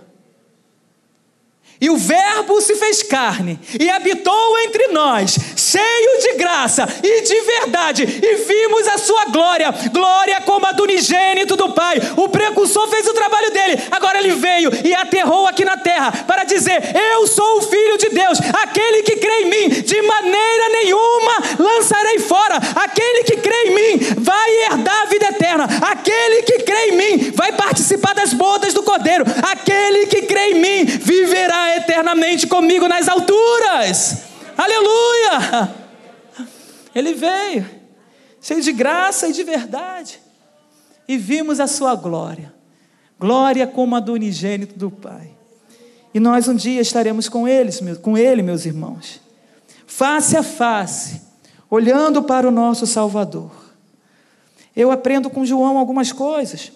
S1: E o Verbo se fez carne e habitou entre nós, cheio de graça e de verdade, e vimos a sua glória, glória como a do unigênito do Pai. O precursor fez o trabalho dele, agora ele veio e aterrou aqui na terra para dizer: Eu sou o Filho de Deus, aquele que crê em mim, de maneira nenhuma lançarei fora. Aquele que crê em mim vai herdar a vida eterna, aquele que crê em mim vai participar das bodas do Cordeiro, aquele que crê em mim viverá eternamente comigo nas alturas. Aleluia! Ele veio, cheio de graça e de verdade, e vimos a sua glória glória como a do unigênito do Pai. E nós um dia estaremos com eles, com ele, meus irmãos, face a face, olhando para o nosso Salvador. Eu aprendo com João algumas coisas.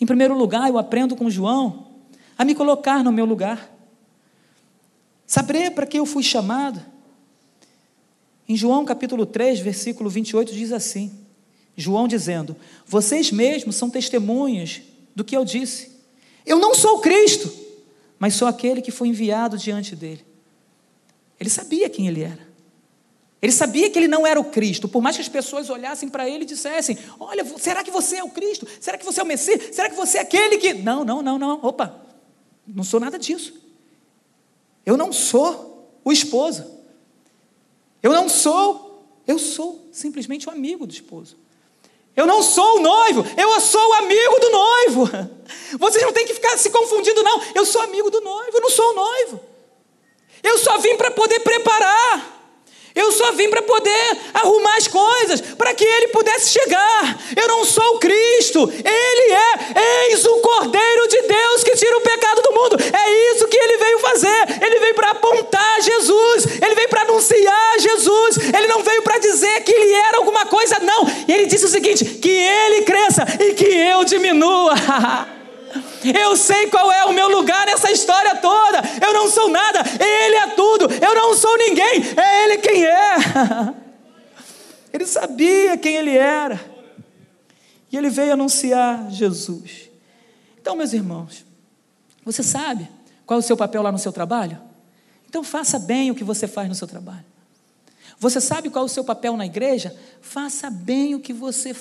S1: Em primeiro lugar, eu aprendo com João a me colocar no meu lugar. Saber para que eu fui chamado. Em João capítulo 3, versículo 28, diz assim: João dizendo: Vocês mesmos são testemunhas do que eu disse. Eu não sou Cristo, mas sou aquele que foi enviado diante dele. Ele sabia quem ele era. Ele sabia que ele não era o Cristo, por mais que as pessoas olhassem para ele e dissessem: Olha, será que você é o Cristo? Será que você é o Messias? Será que você é aquele que. Não, não, não, não. Opa, não sou nada disso. Eu não sou o esposo. Eu não sou, eu sou simplesmente o amigo do esposo. Eu não sou o noivo, eu sou o amigo do noivo. Vocês não têm que ficar se confundindo, não. Eu sou amigo do noivo, eu não sou o noivo. Eu só vim para poder preparar. Eu só vim para poder arrumar as coisas, para que ele pudesse chegar. Eu não sou o Cristo, ele é, eis o Cordeiro de Deus que tira o pecado do mundo. É isso que ele veio fazer. Ele veio para apontar Jesus, ele veio para anunciar Jesus. Ele não veio para dizer que ele era alguma coisa, não. E ele disse o seguinte: que ele cresça e que eu diminua. Eu sei qual é o meu lugar nessa história toda. Eu não sou nada, Ele é tudo. Eu não sou ninguém, é Ele quem é. Ele sabia quem Ele era. E Ele veio anunciar Jesus. Então, meus irmãos, você sabe qual é o seu papel lá no seu trabalho? Então, faça bem o que você faz no seu trabalho. Você sabe qual é o seu papel na igreja? Faça bem o que você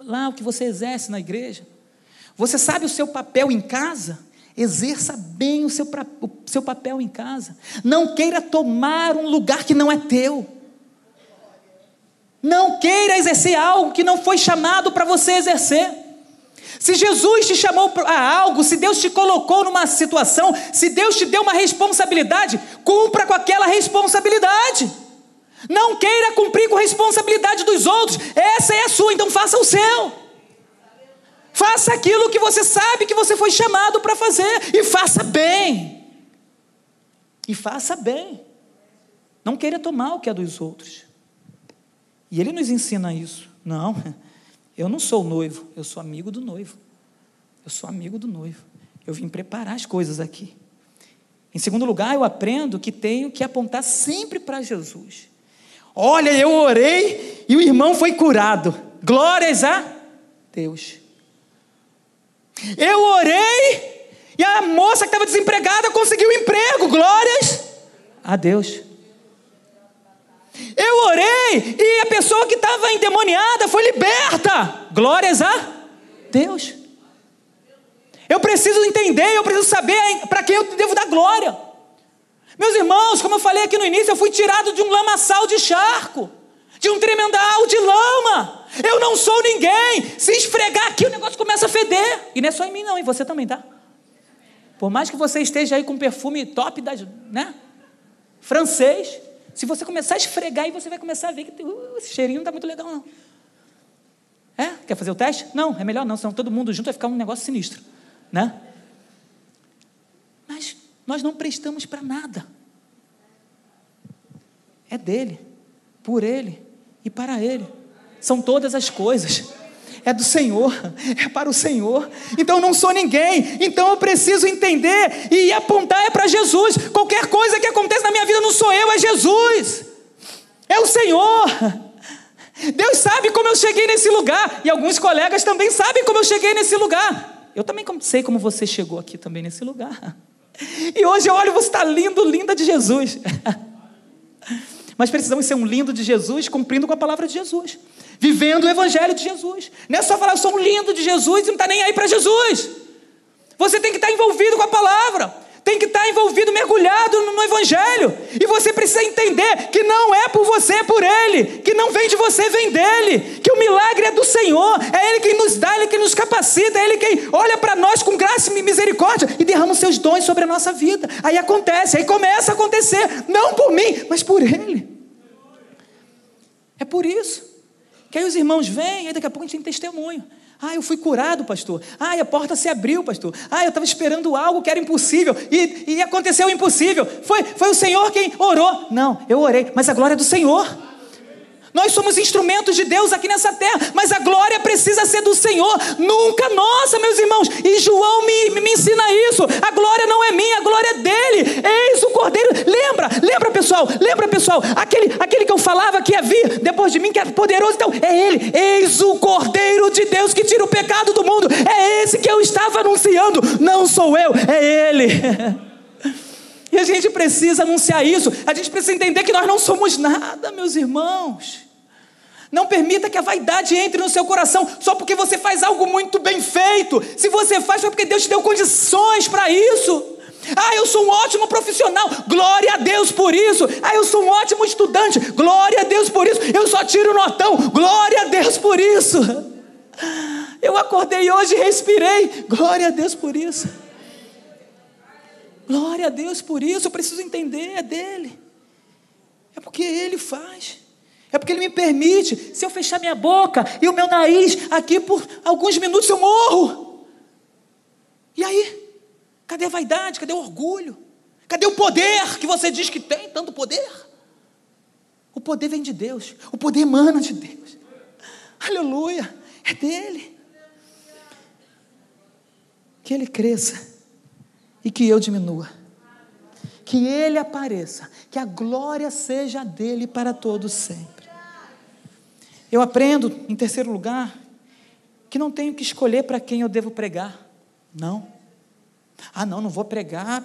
S1: lá o que você exerce na igreja. Você sabe o seu papel em casa? Exerça bem o seu, o seu papel em casa. Não queira tomar um lugar que não é teu. Não queira exercer algo que não foi chamado para você exercer. Se Jesus te chamou a algo, se Deus te colocou numa situação, se Deus te deu uma responsabilidade, cumpra com aquela responsabilidade. Não queira cumprir com a responsabilidade dos outros, essa é a sua, então faça o seu. Faça aquilo que você sabe que você foi chamado para fazer e faça bem. E faça bem. Não queira tomar o que é dos outros. E ele nos ensina isso. Não, eu não sou noivo, eu sou amigo do noivo. Eu sou amigo do noivo. Eu vim preparar as coisas aqui. Em segundo lugar, eu aprendo que tenho que apontar sempre para Jesus. Olha, eu orei e o irmão foi curado. Glórias a Deus. Eu orei e a moça que estava desempregada conseguiu emprego. Glórias a Deus. Eu orei e a pessoa que estava endemoniada foi liberta. Glórias a Deus. Eu preciso entender, eu preciso saber para quem eu devo dar glória. Meus irmãos, como eu falei aqui no início, eu fui tirado de um lamaçal de charco, de um tremendal de lama. Eu não sou ninguém. Se esfregar aqui, o negócio começa a feder. E não é só em mim, não, em você também, tá? Por mais que você esteja aí com perfume top, da, né? Francês, se você começar a esfregar, aí você vai começar a ver que uh, esse cheirinho não está muito legal, não. É? Quer fazer o teste? Não, é melhor não, senão todo mundo junto vai ficar um negócio sinistro. Né? Mas nós não prestamos para nada. É dele, por ele e para ele. São todas as coisas é do Senhor, é para o Senhor. Então eu não sou ninguém, então eu preciso entender e apontar é para Jesus. Qualquer coisa que acontece na minha vida não sou eu, é Jesus. É o Senhor. Deus sabe como eu cheguei nesse lugar, e alguns colegas também sabem como eu cheguei nesse lugar. Eu também sei como você chegou aqui também nesse lugar. E hoje eu olho, você está lindo, linda de Jesus. Mas precisamos ser um lindo de Jesus, cumprindo com a palavra de Jesus vivendo o Evangelho de Jesus. Não é só falar, eu sou um lindo de Jesus e não está nem aí para Jesus. Você tem que estar tá envolvido com a palavra, tem que estar envolvido, mergulhado no, Evangelho. E você precisa entender que não é por você, é por Ele, que não vem de você, vem dele, que o milagre é do Senhor, é Ele quem nos dá, Ele quem nos capacita, é Ele quem olha para nós com graça e misericórdia e derrama os seus dons sobre a nossa vida. Aí acontece, aí começa a acontecer, não por mim, mas por Ele. É por isso. Que aí os irmãos vêm, aí daqui a pouco a gente tem testemunho. Ah, eu fui curado, pastor. Ah, a porta se abriu, pastor. Ah, eu estava esperando algo que era impossível e, e aconteceu o impossível. Foi, foi o Senhor quem orou. Não, eu orei, mas a glória é do Senhor. Nós somos instrumentos de Deus aqui nessa terra, mas a glória precisa ser do Senhor, nunca nossa, meus irmãos. E João me, me ensina isso. A glória não é minha, a glória é dele. Eis o Cordeiro. Lembra, lembra, pessoal, lembra, pessoal, aquele, aquele que eu falava que ia vir depois de mim, que é poderoso, então, é ele. Eis o Cordeiro de Deus que tira o pecado do mundo. É esse que eu estava anunciando. Não sou eu, é ele. A gente precisa anunciar isso, a gente precisa entender que nós não somos nada, meus irmãos. Não permita que a vaidade entre no seu coração só porque você faz algo muito bem feito. Se você faz, foi porque Deus te deu condições para isso. Ah, eu sou um ótimo profissional, glória a Deus por isso. Ah, eu sou um ótimo estudante, glória a Deus por isso. Eu só tiro notão, glória a Deus por isso. Eu acordei hoje e respirei, glória a Deus por isso. Glória a Deus por isso, eu preciso entender, é dele. É porque ele faz. É porque Ele me permite. Se eu fechar minha boca e o meu nariz aqui por alguns minutos eu morro. E aí? Cadê a vaidade? Cadê o orgulho? Cadê o poder que você diz que tem tanto poder? O poder vem de Deus. O poder emana de Deus. Aleluia. É dele. Que ele cresça e que eu diminua que ele apareça, que a glória seja dele para todos sempre. Eu aprendo, em terceiro lugar, que não tenho que escolher para quem eu devo pregar. Não. Ah, não, não vou pregar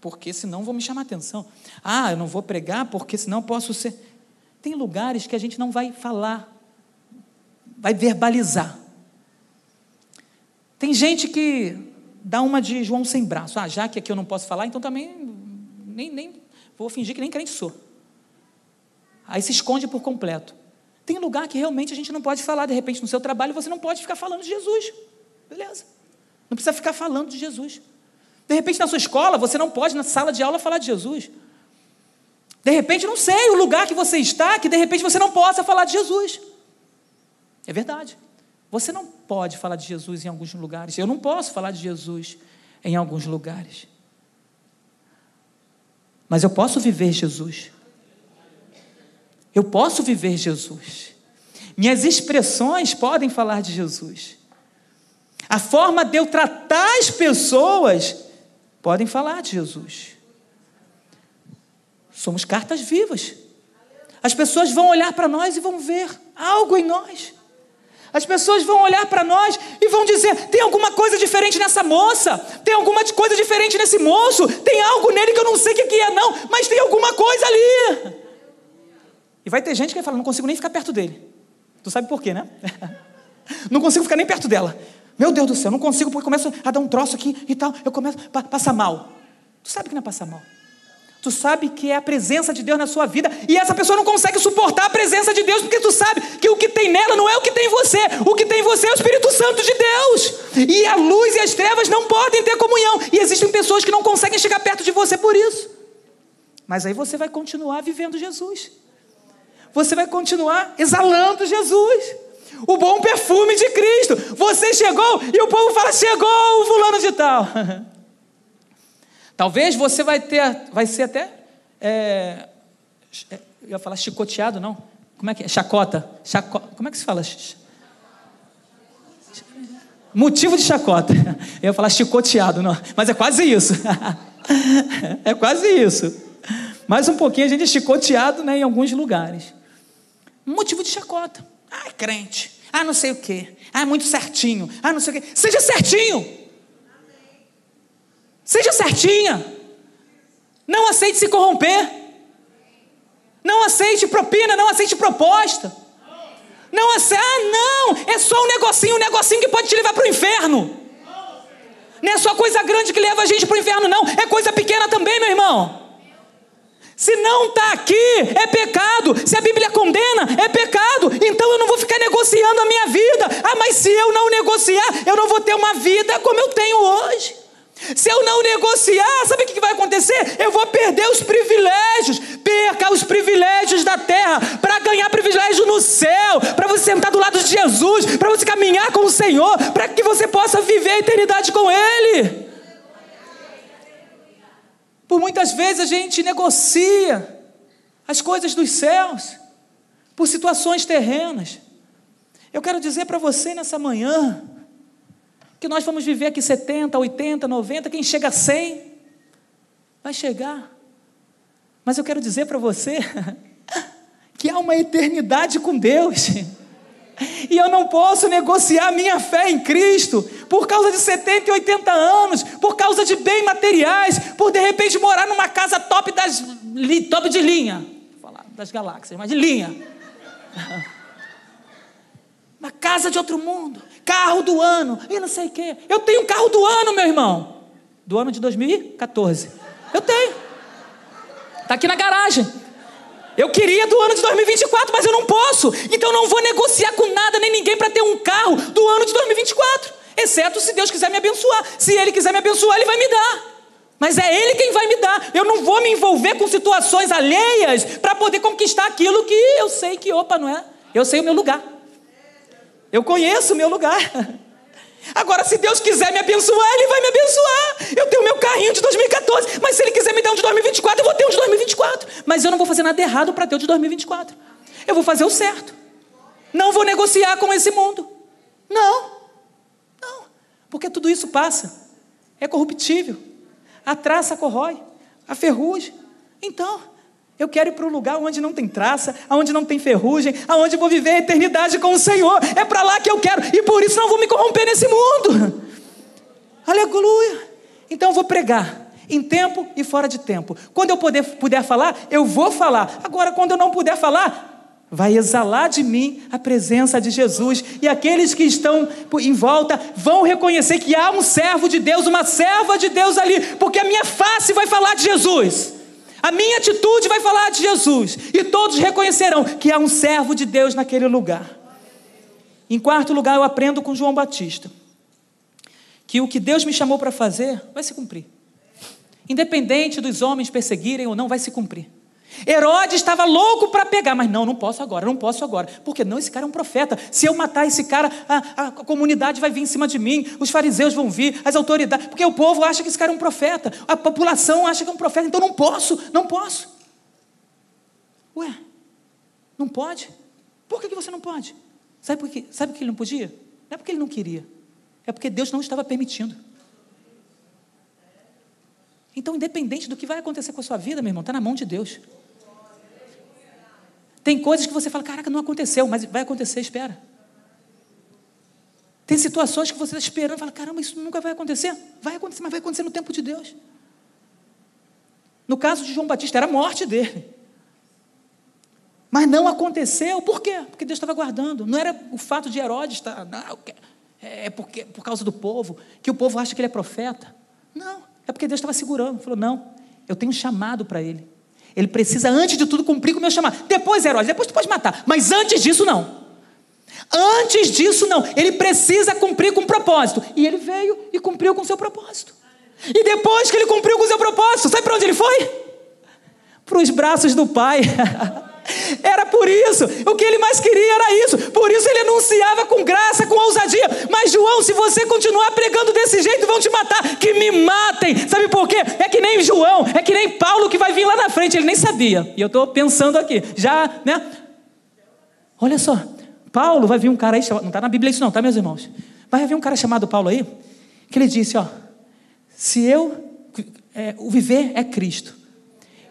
S1: porque senão vou me chamar atenção. Ah, eu não vou pregar porque senão posso ser. Tem lugares que a gente não vai falar, vai verbalizar. Tem gente que dá uma de João sem braço. Ah, já que aqui eu não posso falar, então também nem, nem vou fingir que nem crente sou. Aí se esconde por completo. Tem lugar que realmente a gente não pode falar, de repente no seu trabalho você não pode ficar falando de Jesus. Beleza. Não precisa ficar falando de Jesus. De repente na sua escola você não pode na sala de aula falar de Jesus. De repente, não sei, o lugar que você está, que de repente você não possa falar de Jesus. É verdade. Você não pode falar de Jesus em alguns lugares. Eu não posso falar de Jesus em alguns lugares mas eu posso viver Jesus. Eu posso viver Jesus. Minhas expressões podem falar de Jesus. A forma de eu tratar as pessoas podem falar de Jesus. Somos cartas vivas. As pessoas vão olhar para nós e vão ver algo em nós. As pessoas vão olhar para nós e vão dizer: tem alguma coisa diferente nessa moça, tem alguma coisa diferente nesse moço, tem algo nele que eu não sei o que é, não, mas tem alguma coisa ali. E vai ter gente que vai falar: não consigo nem ficar perto dele. Tu sabe por quê, né? não consigo ficar nem perto dela. Meu Deus do céu, não consigo porque começo a dar um troço aqui e tal, eu começo a passar mal. Tu sabe que não é passar mal. Tu sabe que é a presença de Deus na sua vida e essa pessoa não consegue suportar a presença de Deus porque tu sabe que o que tem nela não é o que tem em você, o que tem em você é o Espírito Santo de Deus. E a luz e as trevas não podem ter comunhão e existem pessoas que não conseguem chegar perto de você por isso. Mas aí você vai continuar vivendo Jesus. Você vai continuar exalando Jesus. O bom perfume de Cristo. Você chegou e o povo fala: "Chegou o fulano de tal". Talvez você vai ter, vai ser até, é, é, eu ia falar chicoteado, não? Como é que é? Chacota. Chaco, como é que se fala? Motivo de chacota. Eu ia falar chicoteado, não. Mas é quase isso. é quase isso. Mais um pouquinho a gente é chicoteado né, em alguns lugares. Motivo de chacota. Ai, crente. Ah, não sei o quê. Ah, muito certinho. Ah, não sei o quê. Seja certinho. Seja certinha. Não aceite se corromper. Não aceite propina, não aceite proposta. Não aceite, ah, não, é só um negocinho, um negocinho que pode te levar para o inferno. Não é só coisa grande que leva a gente para o inferno, não. É coisa pequena também, meu irmão. Se não está aqui, é pecado. Se a Bíblia condena, é pecado. Então eu não vou ficar negociando a minha vida. Ah, mas se eu não negociar, eu não vou ter uma vida como eu tenho hoje. Se eu não negociar, sabe o que vai acontecer? Eu vou perder os privilégios. Perca os privilégios da terra para ganhar privilégio no céu, para você sentar do lado de Jesus, para você caminhar com o Senhor, para que você possa viver a eternidade com Ele. Por muitas vezes a gente negocia as coisas dos céus por situações terrenas. Eu quero dizer para você nessa manhã, que nós vamos viver aqui 70, 80, 90, quem chega a 100 vai chegar. Mas eu quero dizer para você que há uma eternidade com Deus. E eu não posso negociar minha fé em Cristo por causa de 70 e 80 anos, por causa de bens materiais, por de repente morar numa casa top das top de linha. Vou falar das galáxias, mas de linha. Uma casa de outro mundo carro do ano, e não sei o quê. Eu tenho um carro do ano, meu irmão. Do ano de 2014. Eu tenho. Está aqui na garagem. Eu queria do ano de 2024, mas eu não posso. Então não vou negociar com nada nem ninguém para ter um carro do ano de 2024. Exceto se Deus quiser me abençoar. Se Ele quiser me abençoar, Ele vai me dar. Mas é Ele quem vai me dar. Eu não vou me envolver com situações alheias para poder conquistar aquilo que eu sei que, opa, não é? Eu sei o meu lugar. Eu conheço o meu lugar. Agora, se Deus quiser me abençoar, Ele vai me abençoar. Eu tenho meu carrinho de 2014, mas se Ele quiser me dar um de 2024, eu vou ter um de 2024. Mas eu não vou fazer nada errado para ter o de 2024. Eu vou fazer o certo. Não vou negociar com esse mundo. Não. Não. Porque tudo isso passa. É corruptível. A traça corrói. A ferrugem. Então, eu quero ir para um lugar onde não tem traça, onde não tem ferrugem, onde vou viver a eternidade com o Senhor. É para lá que eu quero, e por isso não vou me corromper nesse mundo. Aleluia. Então eu vou pregar, em tempo e fora de tempo. Quando eu puder falar, eu vou falar. Agora, quando eu não puder falar, vai exalar de mim a presença de Jesus, e aqueles que estão em volta vão reconhecer que há um servo de Deus, uma serva de Deus ali, porque a minha face vai falar de Jesus. A minha atitude vai falar de Jesus. E todos reconhecerão que há um servo de Deus naquele lugar. Em quarto lugar, eu aprendo com João Batista que o que Deus me chamou para fazer vai se cumprir. Independente dos homens perseguirem ou não, vai se cumprir. Herodes estava louco para pegar, mas não, não posso agora, não posso agora. Porque não, esse cara é um profeta. Se eu matar esse cara, a, a, comunidade vai vir em cima de mim, os fariseus vão vir, as autoridades, porque o povo acha que esse cara é um profeta, a população acha que é um profeta, então não posso, não posso. Ué, não pode? Por que, que você não pode? Sabe por quê? Sabe que ele não podia? Não é porque ele não queria. É porque Deus não estava permitindo. Então, independente do que vai acontecer com a sua vida, meu irmão, está na mão de Deus. Tem coisas que você fala, caraca, não aconteceu, mas vai acontecer, espera. Tem situações que você está esperando e fala, caramba, isso nunca vai acontecer. Vai acontecer, mas vai acontecer no tempo de Deus. No caso de João Batista, era a morte dele. Mas não aconteceu, por quê? Porque Deus estava guardando. Não era o fato de Herodes estar, não, é porque, por causa do povo, que o povo acha que ele é profeta. Não, é porque Deus estava segurando. Falou, não, eu tenho um chamado para ele. Ele precisa, antes de tudo, cumprir com o meu chamado. Depois, Herodes, depois tu pode matar. Mas antes disso, não. Antes disso, não. Ele precisa cumprir com o propósito. E ele veio e cumpriu com o seu propósito. E depois que ele cumpriu com o seu propósito, sabe para onde ele foi? Para os braços do Pai. Era por isso, o que ele mais queria era isso. Por isso ele anunciava com graça, com ousadia. Mas João, se você continuar pregando desse jeito, vão te matar. Que me matem. Sabe por quê? É que nem João, é que nem Paulo que vai vir lá na frente. Ele nem sabia. E eu estou pensando aqui, já, né? Olha só, Paulo vai vir um cara aí, não está na Bíblia isso não, tá, meus irmãos? Vai vir um cara chamado Paulo aí, que ele disse: ó, se eu, é, o viver é Cristo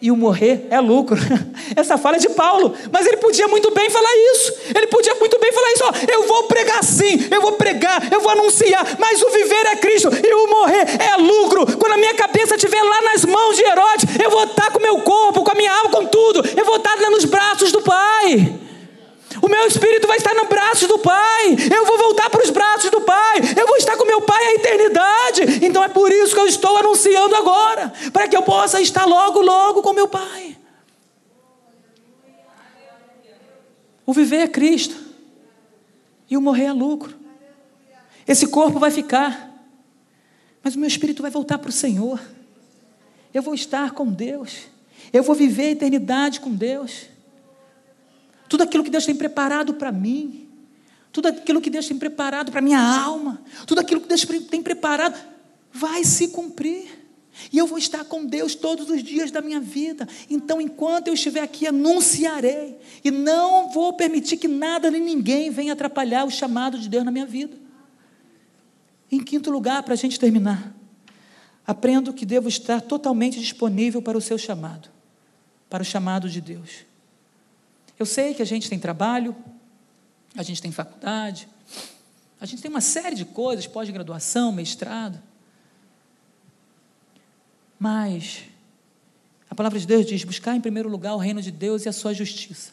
S1: e o morrer é lucro. Essa fala é de Paulo, mas ele podia muito bem falar isso. Ele podia muito bem falar isso. Ó, eu vou pregar sim, eu vou pregar, eu vou anunciar, mas o viver é Cristo e o morrer é lucro. Quando a minha cabeça estiver lá nas mãos de Herodes, eu vou estar com o meu corpo, com a minha alma, com tudo. Eu vou estar nos braços do Pai. O meu espírito vai estar no braço do Pai. Eu vou voltar para os braços do Pai. Eu vou estar com meu Pai a eternidade. Então é por isso que eu estou anunciando agora, para que eu possa estar logo, logo com meu Pai. O viver é Cristo e o morrer é lucro. Esse corpo vai ficar, mas o meu espírito vai voltar para o Senhor. Eu vou estar com Deus. Eu vou viver a eternidade com Deus tudo aquilo que Deus tem preparado para mim, tudo aquilo que Deus tem preparado para minha alma, tudo aquilo que Deus tem preparado, vai se cumprir. E eu vou estar com Deus todos os dias da minha vida. Então, enquanto eu estiver aqui, anunciarei. E não vou permitir que nada nem ninguém venha atrapalhar o chamado de Deus na minha vida. Em quinto lugar, para a gente terminar, aprendo que devo estar totalmente disponível para o seu chamado, para o chamado de Deus. Eu sei que a gente tem trabalho, a gente tem faculdade, a gente tem uma série de coisas, pós-graduação, mestrado. Mas a palavra de Deus diz: buscar em primeiro lugar o reino de Deus e a sua justiça,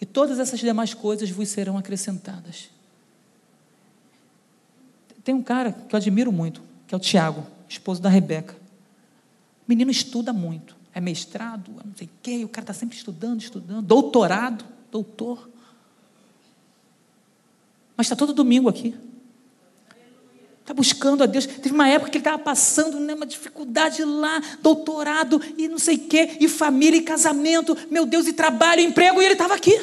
S1: e todas essas demais coisas vos serão acrescentadas. Tem um cara que eu admiro muito, que é o Tiago, esposo da Rebeca. O menino estuda muito é mestrado, não sei o quê, o cara está sempre estudando, estudando, doutorado, doutor. Mas está todo domingo aqui. Está buscando a Deus. Teve uma época que ele estava passando né, uma dificuldade lá, doutorado e não sei o quê, e família e casamento, meu Deus, e trabalho, e emprego, e ele estava aqui.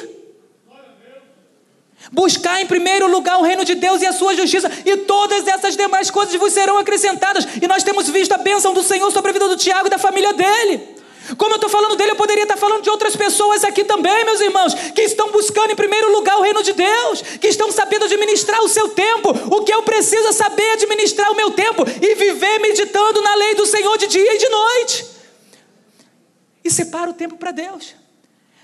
S1: Buscar em primeiro lugar o reino de Deus e a sua justiça, e todas essas demais coisas vos serão acrescentadas. E nós temos visto a bênção do Senhor sobre a vida do Tiago e da família dele. Como eu estou falando dele, eu poderia estar falando de outras pessoas aqui também, meus irmãos, que estão buscando em primeiro lugar o reino de Deus, que estão sabendo administrar o seu tempo. O que eu preciso é saber administrar o meu tempo e viver meditando na lei do Senhor de dia e de noite. E separa o tempo para Deus.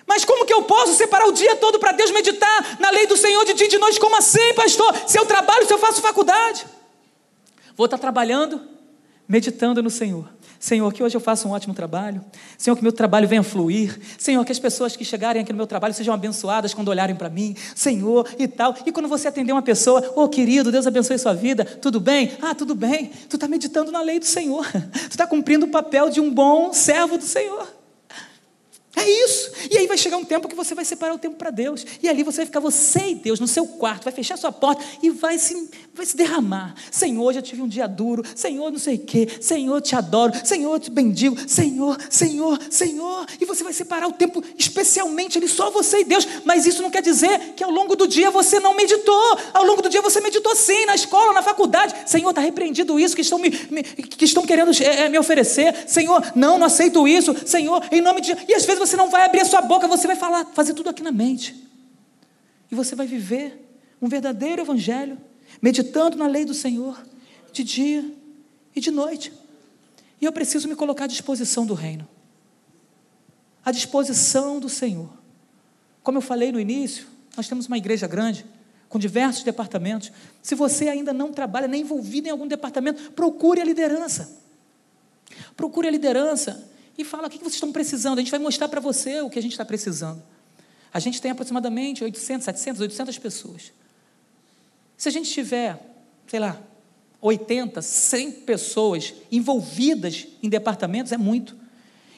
S1: Mas como que eu posso separar o dia todo para Deus meditar na lei do Senhor de dia e de noite? Como assim, pastor? Se eu trabalho, se eu faço faculdade? Vou estar trabalhando, meditando no Senhor Senhor, que hoje eu faça um ótimo trabalho. Senhor, que meu trabalho venha fluir. Senhor, que as pessoas que chegarem aqui no meu trabalho sejam abençoadas quando olharem para mim. Senhor, e tal. E quando você atender uma pessoa, ô oh, querido, Deus abençoe sua vida. Tudo bem? Ah, tudo bem. Tu está meditando na lei do Senhor. Tu está cumprindo o papel de um bom servo do Senhor. É isso. E aí vai chegar um tempo que você vai separar o tempo para Deus. E ali você vai ficar você e Deus no seu quarto, vai fechar sua porta e vai se, vai se derramar. Senhor, já tive um dia duro. Senhor, não sei o quê. Senhor, te adoro. Senhor, te bendigo. Senhor, Senhor, Senhor. E você vai separar o tempo especialmente ali, só você e Deus. Mas isso não quer dizer que ao longo do dia você não meditou. Ao longo do dia você meditou sim, na escola, na faculdade. Senhor, está repreendido isso que estão me, me, que estão querendo é, me oferecer. Senhor, não, não aceito isso. Senhor, em nome de. E às vezes você não vai abrir a sua boca, você vai falar, fazer tudo aqui na mente. E você vai viver um verdadeiro evangelho, meditando na lei do Senhor, de dia e de noite. E eu preciso me colocar à disposição do reino, à disposição do Senhor. Como eu falei no início, nós temos uma igreja grande, com diversos departamentos. Se você ainda não trabalha nem envolvido em algum departamento, procure a liderança. Procure a liderança e fala o que vocês estão precisando. A gente vai mostrar para você o que a gente está precisando. A gente tem aproximadamente 800, 700, 800 pessoas. Se a gente tiver, sei lá, 80, 100 pessoas envolvidas em departamentos, é muito.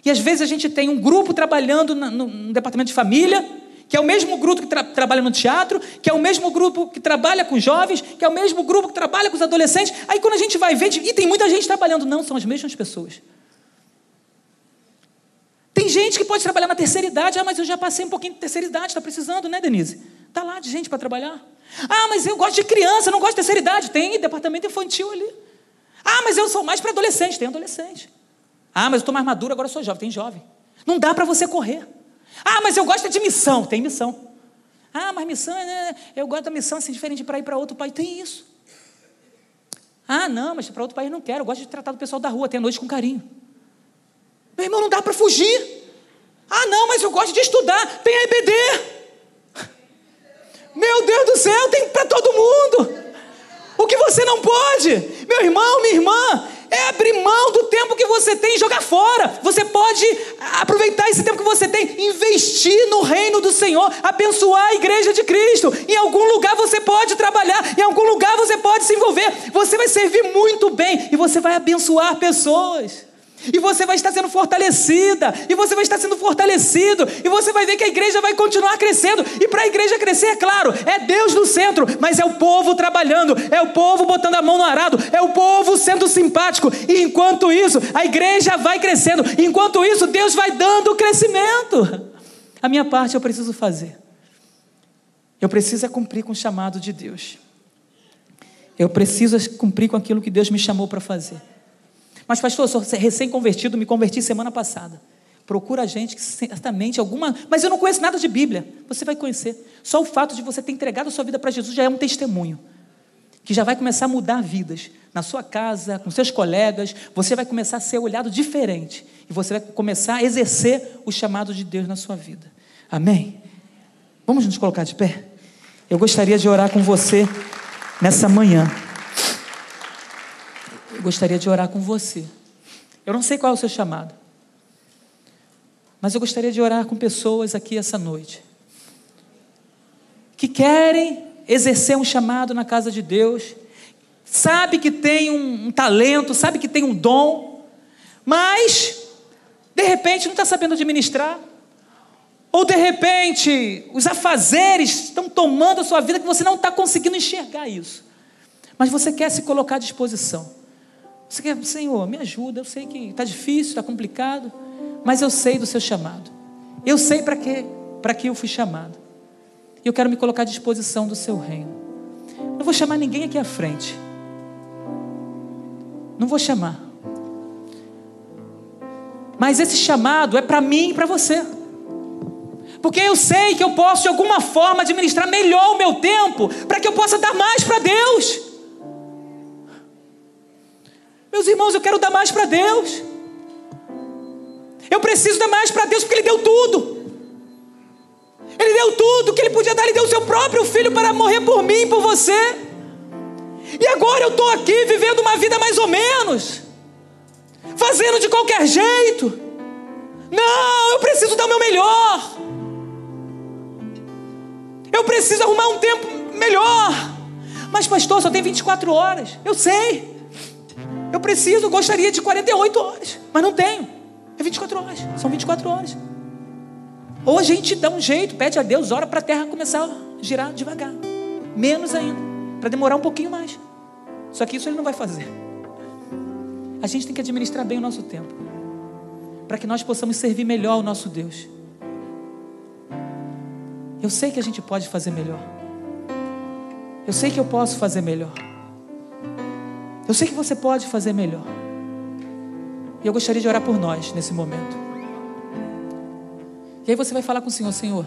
S1: E às vezes a gente tem um grupo trabalhando no, departamento de família, que é o mesmo grupo que tra trabalha no teatro, que é o mesmo grupo que trabalha com jovens, que é o mesmo grupo que trabalha com os adolescentes. Aí quando a gente vai ver, e tem muita gente trabalhando, não, são as mesmas pessoas. Tem gente que pode trabalhar na terceira idade, ah, mas eu já passei um pouquinho de terceira idade, está precisando, né, Denise? Está lá de gente para trabalhar. Ah, mas eu gosto de criança, não gosto de terceira idade. Tem departamento infantil ali. Ah, mas eu sou mais para adolescente, tem adolescente. Ah, mas eu estou mais maduro, agora sou jovem, tem jovem. Não dá para você correr. Ah, mas eu gosto de missão, tem missão. Ah, mas missão, né? eu gosto da missão assim, diferente para ir para outro país, tem isso. Ah, não, mas para outro país não quero, eu gosto de tratar o pessoal da rua, até noite com carinho. Meu irmão, não dá para fugir. Ah, não, mas eu gosto de estudar. Tem a EBD. Meu Deus do céu, tem para todo mundo. O que você não pode, meu irmão, minha irmã, é abrir mão do tempo que você tem e jogar fora. Você pode aproveitar esse tempo que você tem, investir no reino do Senhor, abençoar a igreja de Cristo. Em algum lugar você pode trabalhar, em algum lugar você pode se envolver. Você vai servir muito bem e você vai abençoar pessoas. E você vai estar sendo fortalecida, e você vai estar sendo fortalecido, e você vai ver que a igreja vai continuar crescendo. E para a igreja crescer, é claro, é Deus no centro, mas é o povo trabalhando, é o povo botando a mão no arado, é o povo sendo simpático. E enquanto isso, a igreja vai crescendo, enquanto isso, Deus vai dando crescimento. A minha parte eu preciso fazer. Eu preciso é cumprir com o chamado de Deus. Eu preciso cumprir com aquilo que Deus me chamou para fazer. Mas, pastor, eu sou recém-convertido, me converti semana passada. Procura a gente que certamente alguma. Mas eu não conheço nada de Bíblia. Você vai conhecer. Só o fato de você ter entregado a sua vida para Jesus já é um testemunho. Que já vai começar a mudar vidas. Na sua casa, com seus colegas, você vai começar a ser olhado diferente. E você vai começar a exercer o chamado de Deus na sua vida. Amém? Vamos nos colocar de pé? Eu gostaria de orar com você nessa manhã gostaria de orar com você. Eu não sei qual é o seu chamado, mas eu gostaria de orar com pessoas aqui essa noite que querem exercer um chamado na casa de Deus, sabe que tem um, um talento, sabe que tem um dom, mas de repente não está sabendo administrar, ou de repente os afazeres estão tomando a sua vida que você não está conseguindo enxergar isso, mas você quer se colocar à disposição. Você quer, Senhor, me ajuda. Eu sei que está difícil, está complicado, mas eu sei do seu chamado. Eu sei para que, para que eu fui chamado. E eu quero me colocar à disposição do seu reino. Não vou chamar ninguém aqui à frente. Não vou chamar. Mas esse chamado é para mim e para você. Porque eu sei que eu posso de alguma forma administrar melhor o meu tempo para que eu possa dar mais para Deus. Meus irmãos, eu quero dar mais para Deus. Eu preciso dar mais para Deus porque Ele deu tudo. Ele deu tudo que Ele podia dar, Ele deu o seu próprio filho para morrer por mim e por você. E agora eu estou aqui vivendo uma vida mais ou menos, fazendo de qualquer jeito. Não, eu preciso dar o meu melhor. Eu preciso arrumar um tempo melhor. Mas, pastor, só tem 24 horas. Eu sei. Eu preciso, gostaria de 48 horas, mas não tenho. É 24 horas, são 24 horas. Ou a gente dá um jeito, pede a Deus, ora para a terra começar a girar devagar. Menos ainda, para demorar um pouquinho mais. Só que isso ele não vai fazer. A gente tem que administrar bem o nosso tempo, para que nós possamos servir melhor o nosso Deus. Eu sei que a gente pode fazer melhor. Eu sei que eu posso fazer melhor. Eu sei que você pode fazer melhor. E eu gostaria de orar por nós nesse momento. E aí você vai falar com o Senhor: Senhor,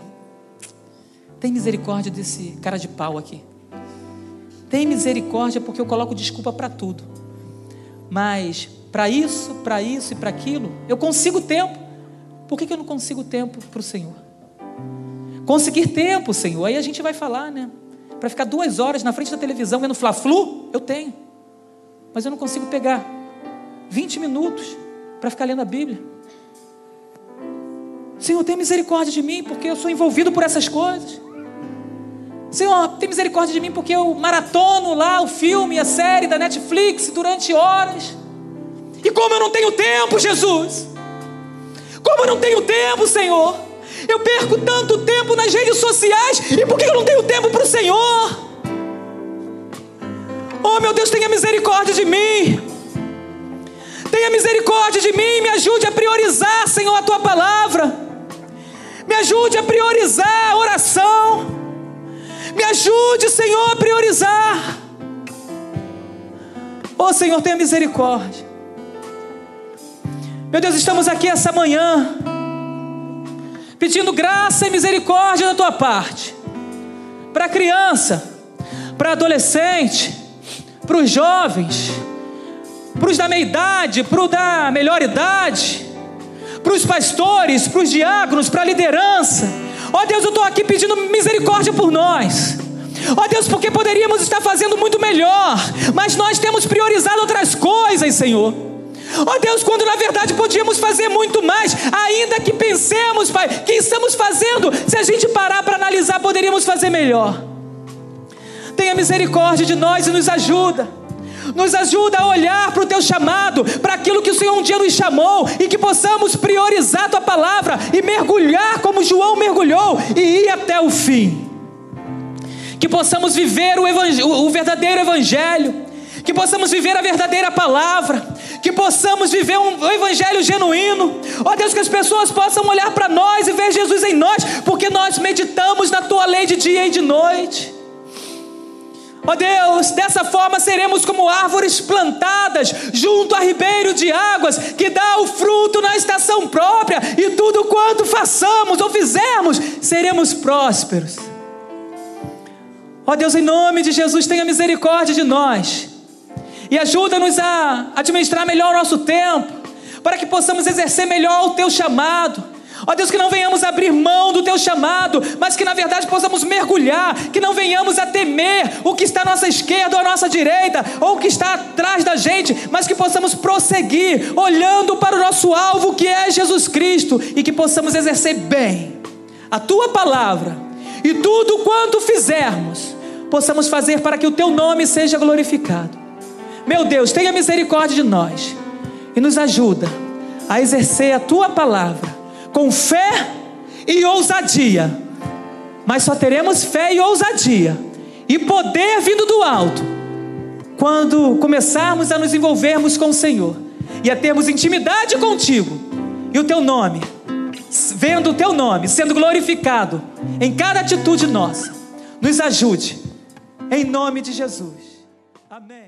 S1: tem misericórdia desse cara de pau aqui. Tem misericórdia porque eu coloco desculpa para tudo. Mas para isso, para isso e para aquilo, eu consigo tempo. Por que, que eu não consigo tempo para o Senhor? Conseguir tempo, Senhor. Aí a gente vai falar, né? Para ficar duas horas na frente da televisão vendo Fla-Flu, eu tenho. Mas eu não consigo pegar 20 minutos para ficar lendo a Bíblia. Senhor, tem misericórdia de mim, porque eu sou envolvido por essas coisas. Senhor, tem misericórdia de mim, porque eu maratono lá o filme, a série da Netflix durante horas. E como eu não tenho tempo, Jesus? Como eu não tenho tempo, Senhor? Eu perco tanto tempo nas redes sociais, e por que eu não tenho tempo para o Senhor? Oh, meu Deus, tenha misericórdia de mim. Tenha misericórdia de mim, me ajude a priorizar, Senhor, a tua palavra. Me ajude a priorizar a oração. Me ajude, Senhor, a priorizar. Oh, Senhor, tenha misericórdia. Meu Deus, estamos aqui essa manhã, pedindo graça e misericórdia da tua parte, para criança, para adolescente, para os jovens, para os da meia idade, para os da melhor idade, para os pastores, para os diáconos, para a liderança. Ó oh, Deus, eu estou aqui pedindo misericórdia por nós. Ó oh, Deus, porque poderíamos estar fazendo muito melhor, mas nós temos priorizado outras coisas, Senhor. Ó oh, Deus, quando na verdade podíamos fazer muito mais, ainda que pensemos, Pai, que estamos fazendo, se a gente parar para analisar, poderíamos fazer melhor. Tenha misericórdia de nós e nos ajuda nos ajuda a olhar para o teu chamado, para aquilo que o Senhor um dia nos chamou, e que possamos priorizar a tua palavra e mergulhar como João mergulhou e ir até o fim. Que possamos viver o, o verdadeiro evangelho, que possamos viver a verdadeira palavra, que possamos viver um evangelho genuíno. Ó Deus, que as pessoas possam olhar para nós e ver Jesus em nós, porque nós meditamos na tua lei de dia e de noite. Ó oh Deus, dessa forma seremos como árvores plantadas junto a ribeiro de águas, que dá o fruto na estação própria, e tudo quanto façamos ou fizermos, seremos prósperos. Ó oh Deus, em nome de Jesus, tenha misericórdia de nós e ajuda-nos a administrar melhor o nosso tempo, para que possamos exercer melhor o teu chamado Ó Deus, que não venhamos abrir mão do teu chamado, mas que na verdade possamos mergulhar, que não venhamos a temer o que está à nossa esquerda ou à nossa direita, ou o que está atrás da gente, mas que possamos prosseguir, olhando para o nosso alvo que é Jesus Cristo, e que possamos exercer bem a tua palavra e tudo quanto fizermos, possamos fazer para que o teu nome seja glorificado. Meu Deus, tenha misericórdia de nós e nos ajuda a exercer a tua palavra com fé e ousadia. Mas só teremos fé e ousadia e poder vindo do alto quando começarmos a nos envolvermos com o Senhor e a termos intimidade contigo e o teu nome, vendo o teu nome sendo glorificado em cada atitude nossa. Nos ajude, em nome de Jesus. Amém.